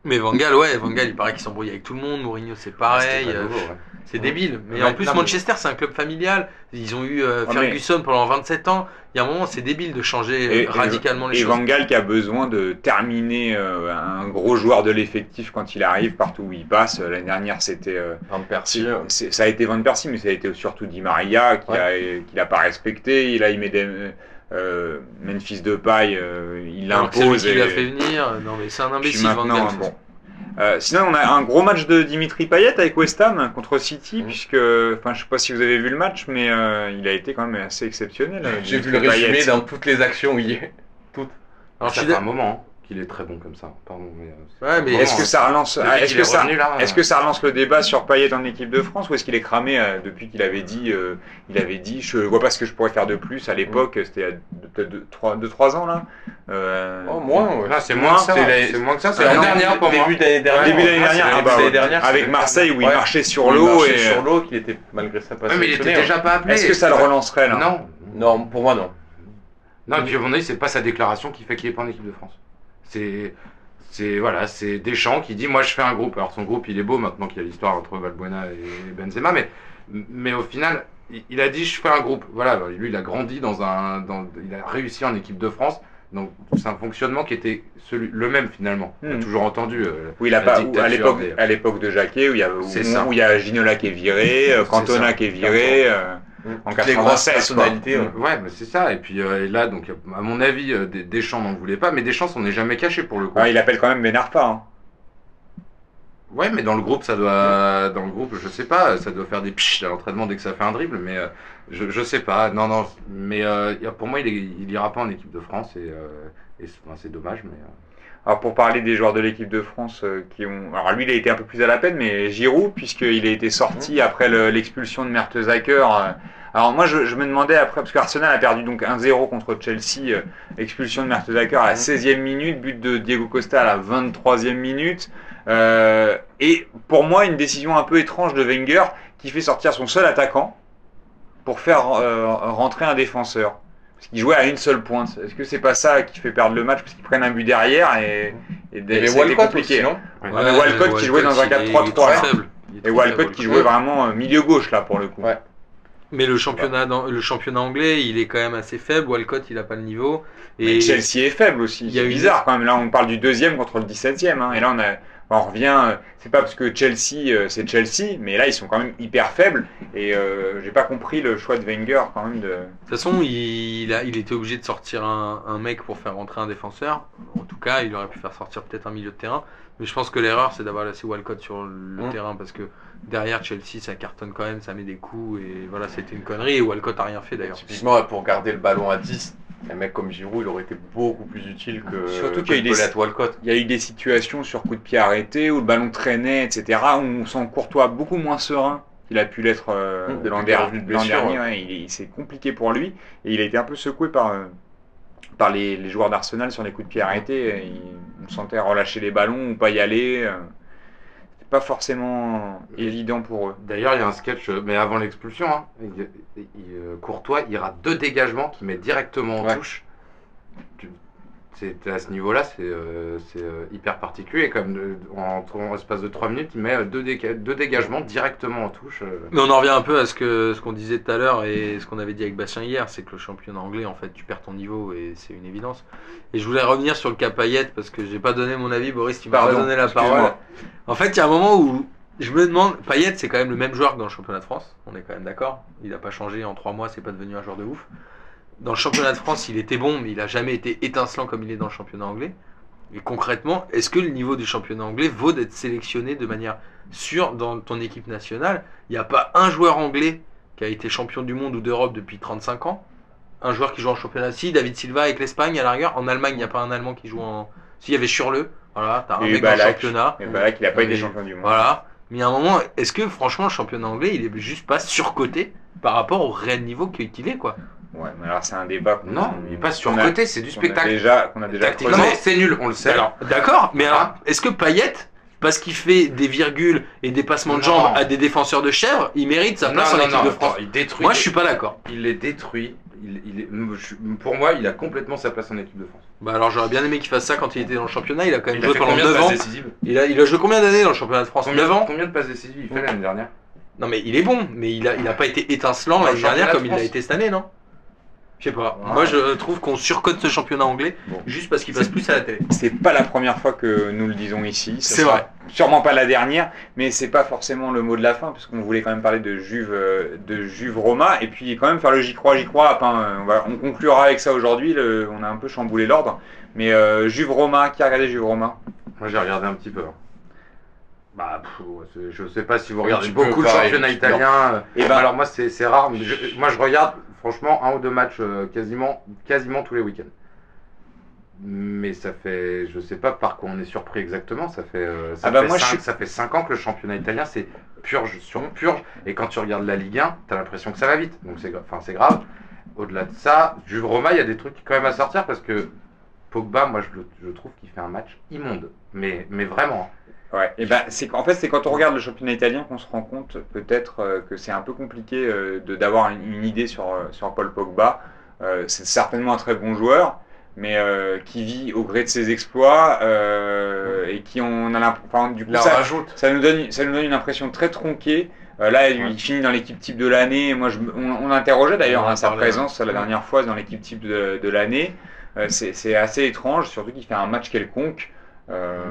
[SPEAKER 2] Mais Van Gaal, ouais, Van Gaal, il paraît qu'il s'embrouille avec tout le monde. Mourinho, c'est pareil.
[SPEAKER 3] C'était pas
[SPEAKER 2] euh,
[SPEAKER 3] ouais.
[SPEAKER 2] C'est débile. Mais
[SPEAKER 3] Ouais,
[SPEAKER 2] en plus,
[SPEAKER 3] non, mais-
[SPEAKER 2] Manchester, c'est un club familial. Ils ont eu euh,
[SPEAKER 1] Ouais, mais-
[SPEAKER 2] Ferguson pendant 27 ans. Il y a un moment, c'est débile de changer euh,
[SPEAKER 1] Et- et-
[SPEAKER 2] radicalement les
[SPEAKER 1] Et
[SPEAKER 2] choses.
[SPEAKER 1] Van Gaal qui a besoin de terminer euh, un gros joueur de l'effectif quand il arrive partout où il passe. L'année dernière, c'était euh,
[SPEAKER 4] Van Persie.
[SPEAKER 1] ça a été Van Persie, mais ça a été surtout Di Maria qui a qui l'a pas respecté. Il a il met des euh, Memphis de paille, il
[SPEAKER 2] Alors c'est lui
[SPEAKER 1] l'impose.
[SPEAKER 2] qui
[SPEAKER 1] et-
[SPEAKER 2] l'a fait venir. Non, mais c'est un imbécile,
[SPEAKER 1] maintenant, bon. Euh, sinon, on a un gros match de Dimitri Payet avec West Ham contre City,
[SPEAKER 4] Mhm.
[SPEAKER 1] puisque, enfin, je sais pas si vous avez vu le match, mais euh, il a été quand même assez exceptionnel. euh,
[SPEAKER 4] J'ai vu le résumé
[SPEAKER 1] Payet.
[SPEAKER 4] dans toutes les actions où il est.
[SPEAKER 2] Alors, je
[SPEAKER 3] ça fait un moment hein, qu'il est très bon comme ça. Pardon, mais, euh,
[SPEAKER 2] Ouais, mais
[SPEAKER 1] Est-ce que ça relance Est-ce que
[SPEAKER 3] est
[SPEAKER 1] ça
[SPEAKER 3] là,
[SPEAKER 1] Est-ce que ça relance le débat sur Payet en équipe de France ou est-ce qu'il est cramé euh, depuis qu'il avait dit, euh, il avait dit, je vois pas ce que je pourrais faire de plus à l'époque, c'était il y a deux- peut-être 2-3 ans là. Euh,
[SPEAKER 4] Oh, moins, ouais.
[SPEAKER 3] C'est moins que ça.
[SPEAKER 4] C'est la-
[SPEAKER 3] moins que ça. C'est
[SPEAKER 1] Ah,
[SPEAKER 3] l'année dernière pour.
[SPEAKER 4] Début d'année dernière.
[SPEAKER 1] Début d'année dernière, ah
[SPEAKER 4] début
[SPEAKER 1] bah,
[SPEAKER 4] d'année dernière,
[SPEAKER 1] avec Marseille où il marchait sur l'eau
[SPEAKER 4] marchait
[SPEAKER 1] et
[SPEAKER 4] sur l'eau, qu'il était malgré ça pas
[SPEAKER 3] mais il était déjà pas appelé.
[SPEAKER 1] est-ce que ça le relancerait là?
[SPEAKER 3] Non.
[SPEAKER 4] Non, pour moi non.
[SPEAKER 3] Non, et puis à mon avis, c'est pas sa déclaration qui fait qu'il est pas en équipe de France. C'est, c'est voilà, c'est Deschamps qui dit, moi je fais un groupe. Alors son groupe, il est beau maintenant qu'il y a l'histoire entre Valbuena et Benzema, mais mais au final, il, a dit, je fais un groupe. Voilà, lui, il a grandi dans un, dans, il a réussi en équipe de France. Donc c'est un fonctionnement qui était celui, le même finalement. On a
[SPEAKER 1] Mhm.
[SPEAKER 3] toujours entendu. euh,
[SPEAKER 1] Où il a pas, à l'époque,
[SPEAKER 3] des-
[SPEAKER 1] à l'époque de Jacquet, où il y a, où, où il y a Ginola qui est viré, euh, Cantona qui est viré, en
[SPEAKER 4] les grosses
[SPEAKER 1] 96 quoi.
[SPEAKER 4] personnalités. ouais.
[SPEAKER 3] Ouais, mais c'est ça. Et puis euh, et là, donc à mon avis, euh, Des- Deschamps n'en voulait pas, mais Deschamps, on n'est jamais caché pour le coup.
[SPEAKER 1] Ah, il appelle quand même Benarfa. Hein.
[SPEAKER 3] Ouais, mais dans le groupe, ça doit, dans le groupe, je sais pas, ça doit faire des psh à l'entraînement dès que ça fait un dribble, mais euh, je, je sais pas. Non, non, mais euh, pour moi, il, est- il ira pas en équipe de France et, euh, et c'est enfin, c'est dommage, mais.
[SPEAKER 1] Alors pour parler des joueurs de l'équipe de France euh, qui ont... Alors lui il a été un peu plus à la peine, mais Giroud, puisqu'il a été sorti après le- l'expulsion de Mertesacker. euh, Alors moi je, je me demandais après, parce qu'Arsenal a perdu donc 1-0 contre Chelsea, euh, expulsion de Mertesacker à la 16e minute, but de Diego Costa à la 23e minute. Euh, et pour moi une décision un peu étrange de Wenger qui fait sortir son seul attaquant pour faire euh, rentrer un défenseur. Parce qu'il jouait à une seule pointe. Est-ce que c'est pas ça qui fait perdre le match parce qu'ils prennent un but derrière et, et
[SPEAKER 4] avait
[SPEAKER 1] c'était
[SPEAKER 4] Walcott
[SPEAKER 1] compliqué.
[SPEAKER 4] aussi, non
[SPEAKER 1] Ouais, mais Walcott qui jouait dans un
[SPEAKER 2] il est-
[SPEAKER 1] 4-3-3,
[SPEAKER 2] il est trop
[SPEAKER 1] là.
[SPEAKER 2] faible. Il est
[SPEAKER 1] Et Walcott
[SPEAKER 2] faible,
[SPEAKER 1] qui jouait vraiment euh, milieu gauche là pour le coup.
[SPEAKER 4] Ouais.
[SPEAKER 2] Mais le championnat, dans- le championnat anglais, il est quand même assez faible. Walcott, il a pas le niveau.
[SPEAKER 1] Et
[SPEAKER 2] Et
[SPEAKER 1] Chelsea est faible aussi.
[SPEAKER 2] Il y a
[SPEAKER 1] C'est
[SPEAKER 2] une-
[SPEAKER 1] bizarre quand même. Là on parle du deuxième contre le 17e. hein. Et là on a on revient. euh, C'est pas parce que Chelsea euh, c'est Chelsea, mais là ils sont quand même hyper faibles. Et euh, j'ai pas compris le choix de Wenger quand même de.
[SPEAKER 2] de toute façon, il, a, il était obligé de sortir un, un mec pour faire rentrer un défenseur. En tout cas, il aurait pu faire sortir peut-être un milieu de terrain. Mais je pense que l'erreur, c'est d'avoir laissé Walcott sur le
[SPEAKER 4] Mm.
[SPEAKER 2] terrain parce que derrière Chelsea, ça cartonne quand même, ça met des coups et voilà, c'était une connerie. Et Walcott a rien fait d'ailleurs.
[SPEAKER 4] Typiquement, pour garder le ballon à 10, un mec comme Giroud, il aurait été beaucoup plus utile que,
[SPEAKER 1] Surtout qu'il y a eu des-
[SPEAKER 4] Belette Walcott.
[SPEAKER 1] Il y a eu des situations sur coup de pied arrêté où le ballon traînait, etc. Où on sent Courtois beaucoup moins serein qu'il a pu l'être euh,
[SPEAKER 4] Mmh,
[SPEAKER 1] l'an
[SPEAKER 4] qu'il est
[SPEAKER 1] der-
[SPEAKER 4] revenu de
[SPEAKER 1] l'an
[SPEAKER 4] blessure,
[SPEAKER 1] dernier. ouais. C'est compliqué pour lui et il a été un peu secoué par, euh, par les, les joueurs d'Arsenal sur les coups de pied arrêtés. Il, on sentait relâcher les ballons ou pas y aller. euh. Pas forcément évident pour eux.
[SPEAKER 3] D'ailleurs, il y a un sketch, euh, mais avant l'expulsion, hein, il- il- euh, Courtois ira deux dégagements qui met directement en
[SPEAKER 4] Ouais.
[SPEAKER 3] touche. Tu c'est à ce niveau-là, c'est euh, euh, hyper particulier. Comme en, en espace de 3 minutes, il met euh, deux, déga- deux dégagements directement en touche.
[SPEAKER 2] Mais on en revient un peu à ce que ce qu'on disait tout à l'heure et ce qu'on avait dit avec Bastien hier, c'est que le championnat anglais, en fait, tu perds ton niveau et c'est une évidence. Et je voulais revenir sur le cas Payet parce que j'ai pas donné mon avis, Boris, tu m'as donné la parole. En fait, il y a un moment où je me demande, Payet, c'est quand même le même joueur que dans le championnat de France, on est quand même d'accord. Il n'a pas changé en trois mois, c'est pas devenu un joueur de ouf. Dans le championnat de France, il était bon, mais il a jamais été étincelant comme il est dans le championnat anglais. Et concrètement, est-ce que le niveau du championnat anglais vaut d'être sélectionné de manière sûre dans ton équipe nationale? Il n'y a pas un joueur anglais qui a été champion du monde ou d'Europe depuis 35 ans. Un joueur qui joue en championnat. Si, David Silva avec l'Espagne, à la rigueur. En Allemagne, il n'y a pas un Allemand qui joue en. Si, il y avait Schürrle. Voilà, t'as un
[SPEAKER 1] Et
[SPEAKER 2] mec le
[SPEAKER 1] Ballack.
[SPEAKER 2] championnat.
[SPEAKER 1] Et bah là, qu'il a pas été champion du monde.
[SPEAKER 2] Voilà. Mais à un moment, est-ce que franchement, le championnat anglais, il est juste pas surcoté par rapport au réel niveau qu'il est, quoi?
[SPEAKER 1] Ouais, mais alors c'est un débat qu'on
[SPEAKER 3] Non, il est pas sur côté, c'est du spectacle.
[SPEAKER 1] déjà, qu'on a déjà
[SPEAKER 2] Tactiquement,
[SPEAKER 3] c'est nul, on le sait.
[SPEAKER 2] Alors, d'accord, mais alors,
[SPEAKER 3] Ah.
[SPEAKER 2] est-ce que Payet, parce qu'il fait des virgules et des passements de
[SPEAKER 3] Non.
[SPEAKER 2] jambes à des défenseurs de chèvre, il mérite sa
[SPEAKER 3] non,
[SPEAKER 2] place en
[SPEAKER 3] non,
[SPEAKER 2] équipe
[SPEAKER 3] non,
[SPEAKER 2] de France
[SPEAKER 3] il détruit.
[SPEAKER 2] Moi, je suis pas d'accord.
[SPEAKER 3] Il les détruit. Il, il est- je- pour moi, il a complètement sa place en équipe de France.
[SPEAKER 2] Bah alors, j'aurais bien aimé qu'il fasse ça quand il était dans le championnat. Il a quand même
[SPEAKER 3] Il
[SPEAKER 2] joué pendant
[SPEAKER 3] combien de
[SPEAKER 2] 9
[SPEAKER 3] passes
[SPEAKER 2] ans. Il a, il a joué combien d'années dans le championnat de France
[SPEAKER 3] combien,
[SPEAKER 2] 9 ans
[SPEAKER 3] combien de passes décisives il fait l'année dernière
[SPEAKER 2] Non, mais il est bon, mais il a, il a pas été étincelant l'année dernière comme
[SPEAKER 3] de
[SPEAKER 2] il l'a été cette année, non? Je sais pas.
[SPEAKER 3] Ouais.
[SPEAKER 2] Moi, je trouve qu'on surcote ce championnat anglais
[SPEAKER 1] Bon.
[SPEAKER 2] juste parce qu'il passe plus à la télé.
[SPEAKER 1] C'est pas la première fois que nous le disons ici. Ce
[SPEAKER 2] C'est vrai.
[SPEAKER 1] Sûrement pas la dernière, mais c'est pas forcément le mot de la fin, puisqu'on voulait quand même parler de Juve, euh, de Juve Roma, et puis quand même faire le j'y crois, j'y crois. Enfin, euh, on, va, on conclura avec ça aujourd'hui. On a un peu chamboulé l'ordre, mais euh, Juve Roma, qui a regardé Juve Roma?
[SPEAKER 3] Moi, j'ai regardé un petit peu. hein. Bah, pff, je sais pas si vous regardez beaucoup le championnat italien.
[SPEAKER 1] Et ben,
[SPEAKER 3] Alors moi, c'est c'est rare. Mais je- moi, je regarde franchement un ou deux matchs euh, quasiment, quasiment tous les week-ends. Mais ça fait, je sais pas par quoi on est surpris exactement. Ça fait, euh, ça,
[SPEAKER 1] Ah bah
[SPEAKER 3] fait
[SPEAKER 1] moi, je
[SPEAKER 3] cinq,
[SPEAKER 1] suis-
[SPEAKER 3] ça fait cinq ans que le championnat italien c'est purge sur purge. Et quand tu regardes la Ligue 1, t'as l'impression que ça va vite. Donc c'est, gra- enfin c'est grave. Au-delà de ça, Juve Roma, il y a des trucs quand même à sortir parce que Pogba, moi je, le- je trouve qu'il fait un match immonde. Mais, mais vraiment.
[SPEAKER 1] Ouais, et ben c'est qu'en fait c'est quand on regarde le championnat italien qu'on se rend compte peut-être euh, que c'est un peu compliqué euh, de d'avoir une, une idée sur euh, sur Paul Pogba. Euh, c'est certainement un très bon joueur, mais qui vit au gré de ses exploits et qui on a enfin, du coup
[SPEAKER 3] en
[SPEAKER 1] ça, ça nous donne ça nous donne une impression très tronquée. Là, il,
[SPEAKER 3] Ouais.
[SPEAKER 1] finit dans l'équipe type de l'année. Moi, je, on, on interrogeait d'ailleurs
[SPEAKER 2] On en
[SPEAKER 1] hein, sa
[SPEAKER 2] parlait,
[SPEAKER 1] présence la dernière fois dans l'équipe type de, de l'année. Euh, c'est assez étrange, surtout qu'il fait un match quelconque. Euh,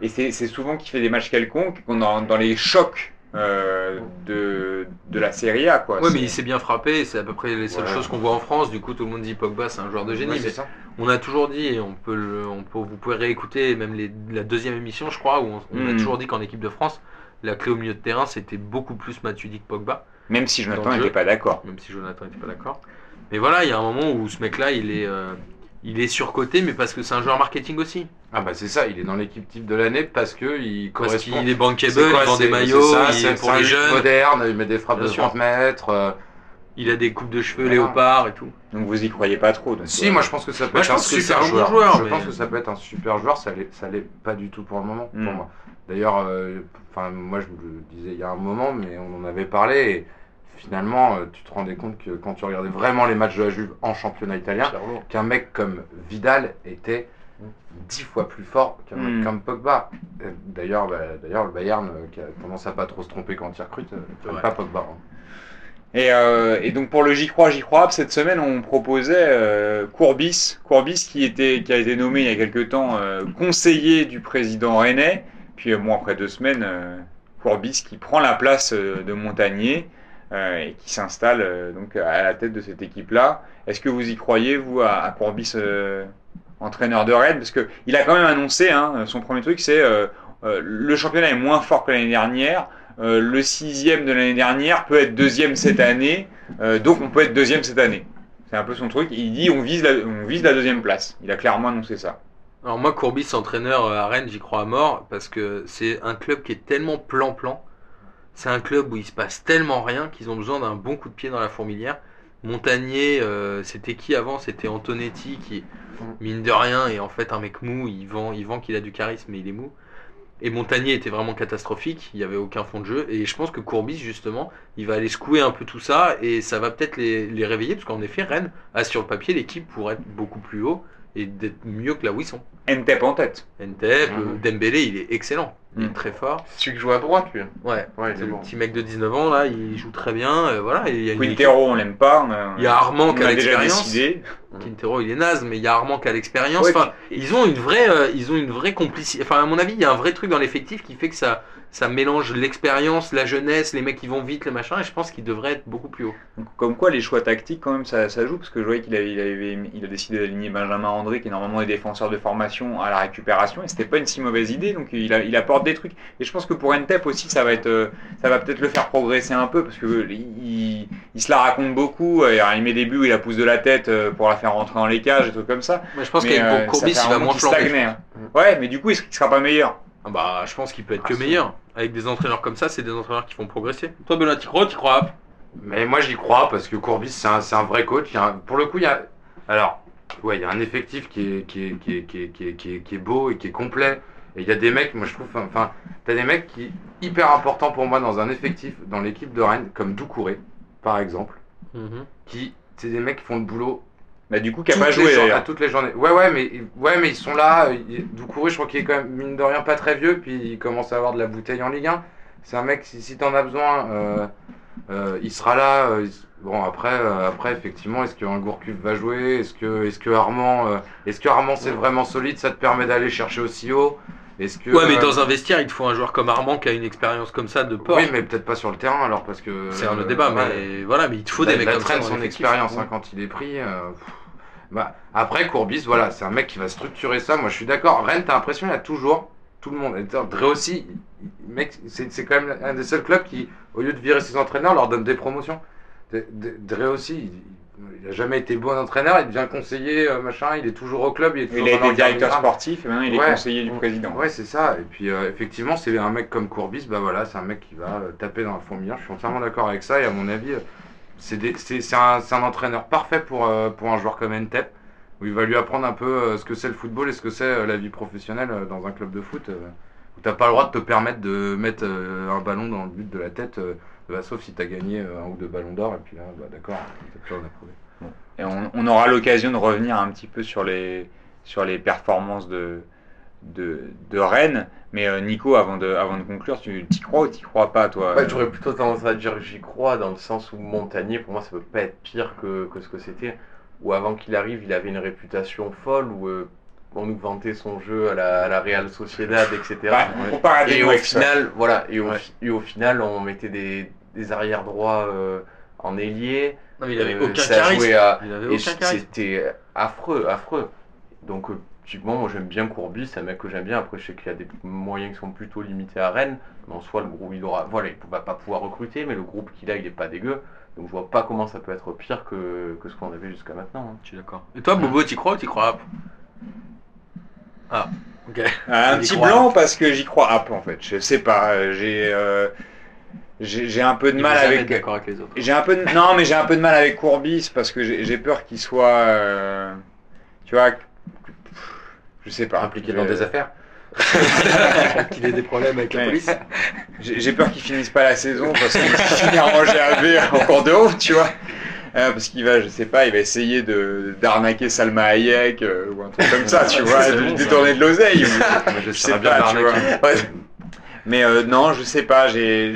[SPEAKER 1] et c'est souvent qu'il fait des matchs quelconques qu'on dans, dans les chocs euh, de, de la Serie A. Quoi.
[SPEAKER 2] Ouais, mais il s'est bien frappé, c'est à peu près les seules
[SPEAKER 3] Ouais.
[SPEAKER 2] choses qu'on voit en France. Du coup, tout le monde dit Pogba, c'est un joueur de génie.
[SPEAKER 3] Ouais,
[SPEAKER 2] mais
[SPEAKER 3] c'est ça.
[SPEAKER 2] on a toujours dit, et on peut, le- on peut, vous pouvez réécouter même les- la deuxième émission, je crois, où on, on a
[SPEAKER 1] Mhm.
[SPEAKER 2] toujours dit qu'en équipe de France, la clé au milieu de terrain, c'était beaucoup plus Matuidi que Pogba,
[SPEAKER 1] Même si Jonathan n'était pas d'accord.
[SPEAKER 2] même si Jonathan n'était pas d'accord. Mais voilà, il y a un moment où ce mec-là, il est, euh, il est surcoté, mais parce que c'est un joueur marketing aussi.
[SPEAKER 3] Ah bah c'est ça, il est dans l'équipe type de l'année parce que il
[SPEAKER 2] Parce
[SPEAKER 3] correspond.
[SPEAKER 2] qu'il est bankable,
[SPEAKER 3] quoi,
[SPEAKER 2] il vend des maillots,
[SPEAKER 3] ça,
[SPEAKER 2] il est pour les jeunes,
[SPEAKER 3] moderne, il met des frappes
[SPEAKER 2] Bien
[SPEAKER 3] de
[SPEAKER 2] sûr.
[SPEAKER 3] 30 mètres. euh,
[SPEAKER 2] il a des coupes de cheveux
[SPEAKER 3] Voilà.
[SPEAKER 2] léopard et tout.
[SPEAKER 1] Donc vous y croyez pas trop. donc,
[SPEAKER 3] Si,
[SPEAKER 1] euh,
[SPEAKER 3] moi je pense que ça peut
[SPEAKER 2] Moi,
[SPEAKER 3] être
[SPEAKER 2] je
[SPEAKER 3] un
[SPEAKER 2] pense que
[SPEAKER 3] super
[SPEAKER 2] c'est un bon
[SPEAKER 3] joueur.
[SPEAKER 2] joueur,
[SPEAKER 3] je
[SPEAKER 2] mais-
[SPEAKER 3] pense que ça peut être un super joueur, ça l'est, ça l'est pas du tout pour le moment,
[SPEAKER 1] Mm.
[SPEAKER 3] pour moi. D'ailleurs, euh, enfin moi je me le disais il y a un moment, mais on en avait parlé et finalement euh, tu te rendais compte que quand tu regardais vraiment les matchs de la Juve en championnat italien, qu'un mec comme Vidal était dix fois plus fort qu'un
[SPEAKER 1] Mm.
[SPEAKER 3] mec comme Pogba. D'ailleurs, bah, d'ailleurs le Bayern euh, qui a tendance à pas trop se tromper quand il recrute, euh,
[SPEAKER 2] vrai.
[SPEAKER 3] pas Pogba. hein.
[SPEAKER 1] Et, euh, et donc pour le J'y crois, J'y crois, cette semaine on proposait euh, Courbis, Courbis qui, était, qui a été nommé il y a quelque temps euh, conseiller du président Rennais, puis euh, bon après deux semaines, euh, Courbis qui prend la place euh, de Montagnier euh, et qui s'installe euh, donc à la tête de cette équipe-là. Est-ce que vous y croyez vous à, Courbis euh, entraîneur de Rennes? Parce que il a quand même annoncé, hein, son premier truc c'est euh, euh, le championnat est moins fort que l'année dernière. Euh, le sixième de l'année dernière peut être deuxième cette année, euh, donc on peut être deuxième cette année. C'est un peu son truc. Il dit on vise la, deuxième place. Il a clairement annoncé ça.
[SPEAKER 2] Alors moi, Courbis, entraîneur euh, à Rennes, j'y crois à mort parce que c'est un club qui est tellement plan-plan. C'est un club où il se passe tellement rien qu'ils ont besoin d'un bon coup de pied dans la fourmilière. Montagnier, euh, c'était qui avant? C'était Antonetti qui, mine de rien, est en fait un mec mou. Il vend, il vend qu'il a du charisme, mais il est mou. Et Montagnier était vraiment catastrophique. Il n'y avait aucun fond de jeu. Et je pense que Courbis, justement, il va aller secouer un peu tout ça et ça va peut-être les, les réveiller parce qu'en effet, Rennes a sur le papier l'équipe pour être beaucoup plus haut et d'être mieux que là où ils sont.
[SPEAKER 1] Ntep en tête.
[SPEAKER 2] Ntep,
[SPEAKER 4] Mhm.
[SPEAKER 2] euh, Dembélé, il est excellent. Il est
[SPEAKER 1] Mhm.
[SPEAKER 2] très fort.
[SPEAKER 4] Celui qui joue à droite, lui.
[SPEAKER 2] Ouais.
[SPEAKER 4] Ouais,
[SPEAKER 2] C'est
[SPEAKER 4] est
[SPEAKER 2] le
[SPEAKER 4] bon.
[SPEAKER 2] petit mec de 19 ans là, il joue très bien. euh, voilà, et il y a
[SPEAKER 1] Quintero, on l'aime pas. a-
[SPEAKER 2] Il y a Armand qui a l'expérience.
[SPEAKER 1] décidé.
[SPEAKER 2] Quintero, il est naze, mais il y a Armand qui a l'expérience.
[SPEAKER 1] Ouais,
[SPEAKER 2] Enfin,
[SPEAKER 1] puis-
[SPEAKER 2] ils ont une vraie, euh, ils ont une vraie complicité. Enfin, à mon avis, il y a un vrai truc dans l'effectif qui fait que ça, ça mélange l'expérience, la jeunesse, les mecs qui vont vite, les machins. Et je pense qu'il devrait être beaucoup plus haut.
[SPEAKER 1] Donc, Comme quoi, les choix tactiques, quand même, ça, ça joue, parce que je voyais qu'il avait, il avait, il a décidé d'aligner Benjamin André, qui est normalement des défenseurs de formation, à la récupération, et c'était pas une si mauvaise idée, donc il, a- il apporte des trucs. Et je pense que pour Ntep aussi, ça va être, euh, ça va peut-être le faire progresser un peu, parce que euh, il, il se la raconte beaucoup, et alors, il met des buts il la pousse de la tête euh, pour la faire rentrer dans les cages, et trucs comme ça.
[SPEAKER 2] Mais je pense qu'avec
[SPEAKER 1] euh,
[SPEAKER 2] Courbis, il va moins je
[SPEAKER 1] hein. Ouais, mais du coup, il sera pas meilleur?
[SPEAKER 2] Ah bah, je pense qu'il peut être
[SPEAKER 1] Ah,
[SPEAKER 2] que meilleur. Avec des entraîneurs comme ça, c'est des entraîneurs qui font progresser. Toi, Benoît, tu crois, tu crois
[SPEAKER 3] Mais moi j'y crois parce que Courbis c'est un, vrai coach. Un- pour le coup, il y a. Alors, ouais, il y a un effectif qui est, qui, est, qui, est, qui, est, qui, est, qui, est, qui est beau et qui est complet. Et il y a des mecs, moi je trouve. Enfin, t'as des mecs qui. hyper importants pour moi dans un effectif, dans l'équipe de Rennes, comme Doucouré, par exemple. Qui. C'est des mecs qui font le boulot
[SPEAKER 1] Bah, du coup, qui a pas joué
[SPEAKER 3] à toutes les journées. Ouais, ouais, mais, ouais, mais ils sont là. il- Doucouré, je crois qu'il est quand même, mine de rien, pas très vieux. Puis il commence à avoir de la bouteille en Ligue 1. C'est un mec, si, si t'en as besoin, euh, euh, il sera là. euh, bon, après, euh, après effectivement, est-ce qu'un Gourcuff va jouer? Est-ce que, est que Armand, euh, est-ce que Armand c'est vraiment solide? Ça te permet d'aller chercher aussi haut Est-ce que
[SPEAKER 2] Ouais, mais
[SPEAKER 3] euh,
[SPEAKER 2] dans un vestiaire, il te faut un joueur comme Armand qui a une expérience comme ça de port.
[SPEAKER 3] Oui, mais peut-être pas sur le terrain alors parce que.
[SPEAKER 2] C'est un autre débat,
[SPEAKER 3] ouais.
[SPEAKER 2] mais voilà, mais il te faut
[SPEAKER 3] a-
[SPEAKER 2] des mecs comme ça.
[SPEAKER 3] son expérience hein, quand il est pris. euh, bah, après, Courbis, voilà, c'est un mec qui va structurer ça. Moi, je suis d'accord. Rennes, t'as l'impression, il y a toujours tout le monde. Et Dre aussi, mec, c'est quand même un des seuls clubs qui, au lieu de virer ses entraîneurs, leur donne des promotions. D- D- Dre aussi, il, il a jamais été bon entraîneur. Il devient conseiller, euh, machin. Il est toujours au club. Il, est toujours
[SPEAKER 1] Il a été directeur sportif, et maintenant il est
[SPEAKER 3] Ouais.
[SPEAKER 1] conseiller du président.
[SPEAKER 3] Ouais, c'est ça. Et puis, euh, effectivement, c'est un mec comme Courbis, bah voilà, c'est un mec qui va euh, taper dans la fourmilière. Je suis entièrement d'accord avec ça. Et à mon avis, c'est un, entraîneur parfait pour, euh, pour un joueur comme Ntep, où il va lui apprendre un peu euh, ce que c'est le football et ce que c'est la vie professionnelle dans un club de foot, où t'as pas le droit de te permettre de mettre un ballon dans le but de la tête, bah, sauf si t'as gagné euh, un ou deux ballons d'or. Et puis là, bah, d'accord, t'as plus rien à prouver.
[SPEAKER 1] Et on, on aura l'occasion de revenir un petit peu sur les, sur les performances de, de, de Rennes. Mais euh, Nico, avant de, avant de conclure, tu y crois ou t'y crois pas, toi
[SPEAKER 4] Ouais, j'aurais plutôt tendance à dire j'y crois dans le sens où Montagnier, pour moi, ça peut pas être pire que, que ce que c'était. Ou avant qu'il arrive, il avait une réputation folle où euh, on nous vantait son jeu à la, à la Real Sociedad, etc.
[SPEAKER 1] Bah,
[SPEAKER 4] Et au
[SPEAKER 1] ouais.
[SPEAKER 4] final, voilà, et au, et au final, on mettait des, des arrières droits euh, en ailier.
[SPEAKER 2] Non, mais il avait
[SPEAKER 4] Euh,
[SPEAKER 2] aucun
[SPEAKER 4] ça
[SPEAKER 2] charisme.
[SPEAKER 4] jouait à-
[SPEAKER 2] Il avait
[SPEAKER 4] et
[SPEAKER 2] aucun charisme.
[SPEAKER 4] c'était affreux, affreux. Donc, euh, typiquement, moi j'aime bien Courbis, c'est un mec que j'aime bien. Après, je sais qu'il y a des moyens qui sont plutôt limités à Rennes. Mais en soi, le groupe, il aura. Voilà, il ne va pas pouvoir recruter, mais le groupe qu'il a, il est pas dégueu. Donc, je vois pas comment ça peut être pire que, que ce qu'on avait jusqu'à maintenant. hein.
[SPEAKER 2] Je suis d'accord. Et toi, Bobo, t'y crois ou t'y crois pas Ah, ok.
[SPEAKER 1] Ah, Un petit blanc parce que j'y crois up en fait. Je sais pas. J'ai euh, j'ai un peu de
[SPEAKER 2] Il
[SPEAKER 1] mal avec.
[SPEAKER 2] avec les autres.
[SPEAKER 1] J'ai un peu de... non mais j'ai un peu de mal avec Courbis parce que j'ai j'ai peur qu'il soit euh, tu vois je sais pas
[SPEAKER 3] Impliqué dans des affaires.
[SPEAKER 2] qu'il ait des problèmes avec la police.
[SPEAKER 1] J'ai j'ai peur qu'il finisse pas la saison parce qu'il finit en GAB en cours de route, tu vois. Euh, parce qu'il va, je sais pas, il va essayer de d'arnaquer Salma Hayek euh, ou un truc comme ça, tu vois, de détourner de l'oseille. Je sais
[SPEAKER 3] bien
[SPEAKER 1] pas, tu vois. Ouais. Mais euh, non, je sais pas,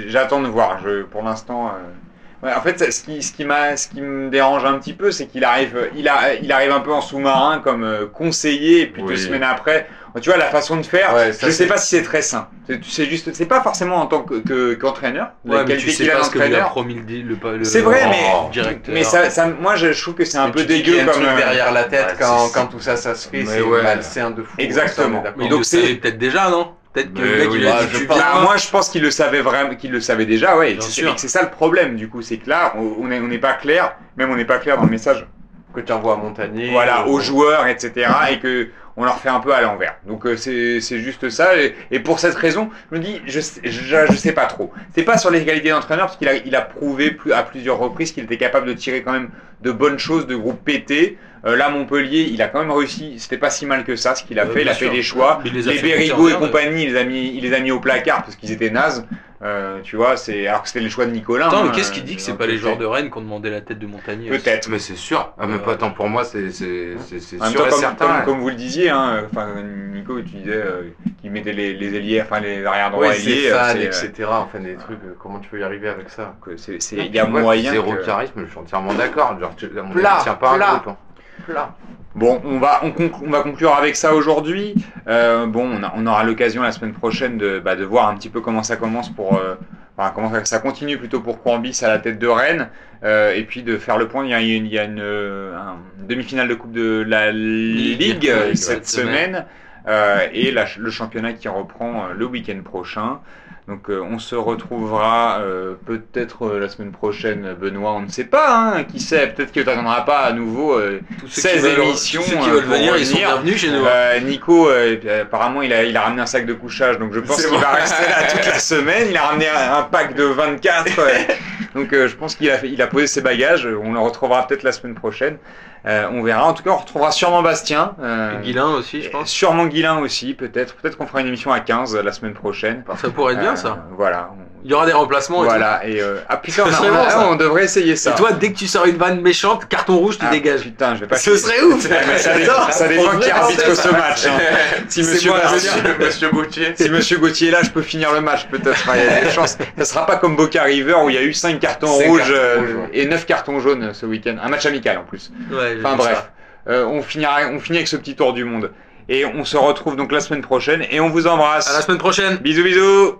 [SPEAKER 1] j'attends de voir. Je, pour l'instant, euh, ouais, en fait, ce qui, ce qui m'a, ce qui me dérange un petit peu, c'est qu'il arrive, il, a, il arrive un peu en sous-marin comme euh, conseiller, et puis deux semaines après, tu vois, la façon de faire.
[SPEAKER 4] Ouais, ça,
[SPEAKER 1] je sais pas si c'est très sain. C'est juste, c'est pas forcément en tant que- que- qu'entraîneur,
[SPEAKER 2] Ouais, mais tu sais pas ce que lui a promis le, le, le-
[SPEAKER 1] C'est vrai, mais-
[SPEAKER 2] directeur.
[SPEAKER 1] Mais ça, ça, moi, je, trouve que c'est un
[SPEAKER 4] Mais
[SPEAKER 1] peu dégueu
[SPEAKER 4] a un
[SPEAKER 1] comme.
[SPEAKER 4] truc derrière la tête
[SPEAKER 3] ouais,
[SPEAKER 4] quand, tout ça, ça se fait, c'est
[SPEAKER 3] ouais.
[SPEAKER 4] malsain de fou.
[SPEAKER 1] Exactement. Donc c'est-
[SPEAKER 2] peut-être déjà, non? Peut-être que
[SPEAKER 3] Mais
[SPEAKER 2] le mec
[SPEAKER 3] oui.
[SPEAKER 2] il a
[SPEAKER 4] Bah,
[SPEAKER 2] dit
[SPEAKER 4] je
[SPEAKER 2] viens.
[SPEAKER 1] Moi, je pense qu'il le savait vraiment, qu'il le savait déjà, ouais. c'est-
[SPEAKER 2] sûr.
[SPEAKER 1] et que c'est ça le problème, du coup, c'est que là, on on est- on n'est pas clair, même on n'est pas clair dans le message.
[SPEAKER 4] Que tu envoies à Montagnier.
[SPEAKER 1] voilà,
[SPEAKER 4] euh,
[SPEAKER 1] aux joueurs, etc. et que on leur fait un peu à l'envers. Donc euh, c'est juste ça. Et, et pour cette raison, je me dis, je, je, je sais pas trop. C'est pas sur les qualités d'entraîneur parce qu'il a, il a prouvé plus, à plusieurs reprises qu'il était capable de tirer quand même de bonnes choses de groupe pété. Euh, là, Montpellier, il a quand même réussi. C'était pas si mal que ça ce qu'il a
[SPEAKER 2] Euh,
[SPEAKER 1] fait. Il a fait des choix.
[SPEAKER 2] Les
[SPEAKER 1] Les et compagnie, il les a mis, il les a mis au placard parce qu'ils étaient nazes. Euh, tu vois, c'est alors que c'était le choix de Nicolas.
[SPEAKER 2] Attends, mais
[SPEAKER 1] hein,
[SPEAKER 2] qu'est-ce qui dit que c'est
[SPEAKER 1] donc,
[SPEAKER 2] pas les
[SPEAKER 1] euh,
[SPEAKER 2] joueurs de Rennes qui ont demandé la tête de Montagnier
[SPEAKER 1] Peut-être.
[SPEAKER 3] Mais c'est sûr. Ah, mais
[SPEAKER 2] Euh,
[SPEAKER 3] pas tant pour moi, c'est c'est- c'est- c'est
[SPEAKER 1] En même
[SPEAKER 3] sûr
[SPEAKER 1] temps,
[SPEAKER 3] et
[SPEAKER 1] comme,
[SPEAKER 3] certain.
[SPEAKER 1] comme, comme vous le disiez, hein, enfin, Nico, tu disais euh, qu'il mettait les, les ailiers, enfin les arrières droits
[SPEAKER 4] Ouais,
[SPEAKER 1] ailiers.
[SPEAKER 4] c'est
[SPEAKER 1] euh,
[SPEAKER 4] fan,
[SPEAKER 1] c'est, euh,
[SPEAKER 4] etc. Enfin, des trucs, euh, comment tu peux y arriver avec ça
[SPEAKER 1] c'est- c'est- il y a moyen.
[SPEAKER 3] Zéro
[SPEAKER 1] que-
[SPEAKER 3] charisme, je suis entièrement d'accord. Genre, tu-
[SPEAKER 4] Plat,
[SPEAKER 3] il tient pas un
[SPEAKER 4] plat.
[SPEAKER 3] groupe. hein.
[SPEAKER 4] Plat.
[SPEAKER 1] Bon, on va, on, va conclure avec ça aujourd'hui. Euh, bon, on, a- on aura l'occasion la semaine prochaine de, bah, de voir un petit peu comment ça commence pour, euh, enfin, comment ça, continue plutôt pour Courbis à la tête de Rennes, euh, et puis de faire le point. Il y a une, il y a une, un demi-finale de coupe de la Ligue, cette
[SPEAKER 2] cette
[SPEAKER 1] semaine, et la- le championnat qui reprend euh, le week-end prochain. Donc euh, on se retrouvera euh, peut-être euh, la semaine prochaine, Benoît, on ne sait pas, hein, qui sait, peut-être que tu n'attendras pas à nouveau euh,
[SPEAKER 2] Tous ceux
[SPEAKER 1] 16
[SPEAKER 2] qui veulent,
[SPEAKER 1] émissions,
[SPEAKER 2] tous ceux qui
[SPEAKER 1] euh,
[SPEAKER 2] veulent venir, ils sont bienvenus chez nous.
[SPEAKER 1] Euh, Nico, euh, apparemment, il a, il a ramené un sac de couchage, donc je pense qu'il va rester là toute la semaine. Il a ramené un, un pack de 24, euh, donc euh, je pense qu'il a, il a posé ses bagages. On le retrouvera peut-être la semaine prochaine. Euh, on verra. En tout cas, on retrouvera sûrement Bastien. euh,
[SPEAKER 2] Guilin aussi, je pense.
[SPEAKER 1] Sûrement Guilin aussi, peut-être. Peut-être qu'on fera une émission à 15 la semaine prochaine.
[SPEAKER 2] Ça pourrait être bien
[SPEAKER 1] Euh,
[SPEAKER 2] ça.
[SPEAKER 1] Voilà.
[SPEAKER 2] Il y aura des remplacements et
[SPEAKER 1] Voilà. Et euh, ah putain, on, a- devrait essayer ça.
[SPEAKER 2] Et toi, dès que tu sors une vanne méchante, carton rouge, tu
[SPEAKER 1] Ah,
[SPEAKER 2] dégages.
[SPEAKER 1] Putain, je vais pas.
[SPEAKER 2] Ce serait ouf
[SPEAKER 1] mais ça, dé-
[SPEAKER 2] J'adore.
[SPEAKER 1] ça dépend qui arbitre ce match. hein. Si Monsieur
[SPEAKER 2] moi,
[SPEAKER 1] Bastien-
[SPEAKER 2] monsieur-
[SPEAKER 4] Monsieur Gauthier.
[SPEAKER 1] Si Monsieur Gauthier est là, je peux finir le match peut-être. Il y a des chances. Ça sera pas comme Boca River où il y a eu 5 cartons rouges euh, et 9 cartons jaunes ce week-end. Un match amical en plus.
[SPEAKER 2] Ouais,
[SPEAKER 1] Enfin bref. Euh, on, finira, on finit avec ce petit tour du monde. Et on se retrouve donc la semaine prochaine et on vous embrasse.
[SPEAKER 2] À la semaine prochaine.
[SPEAKER 1] Bisous bisous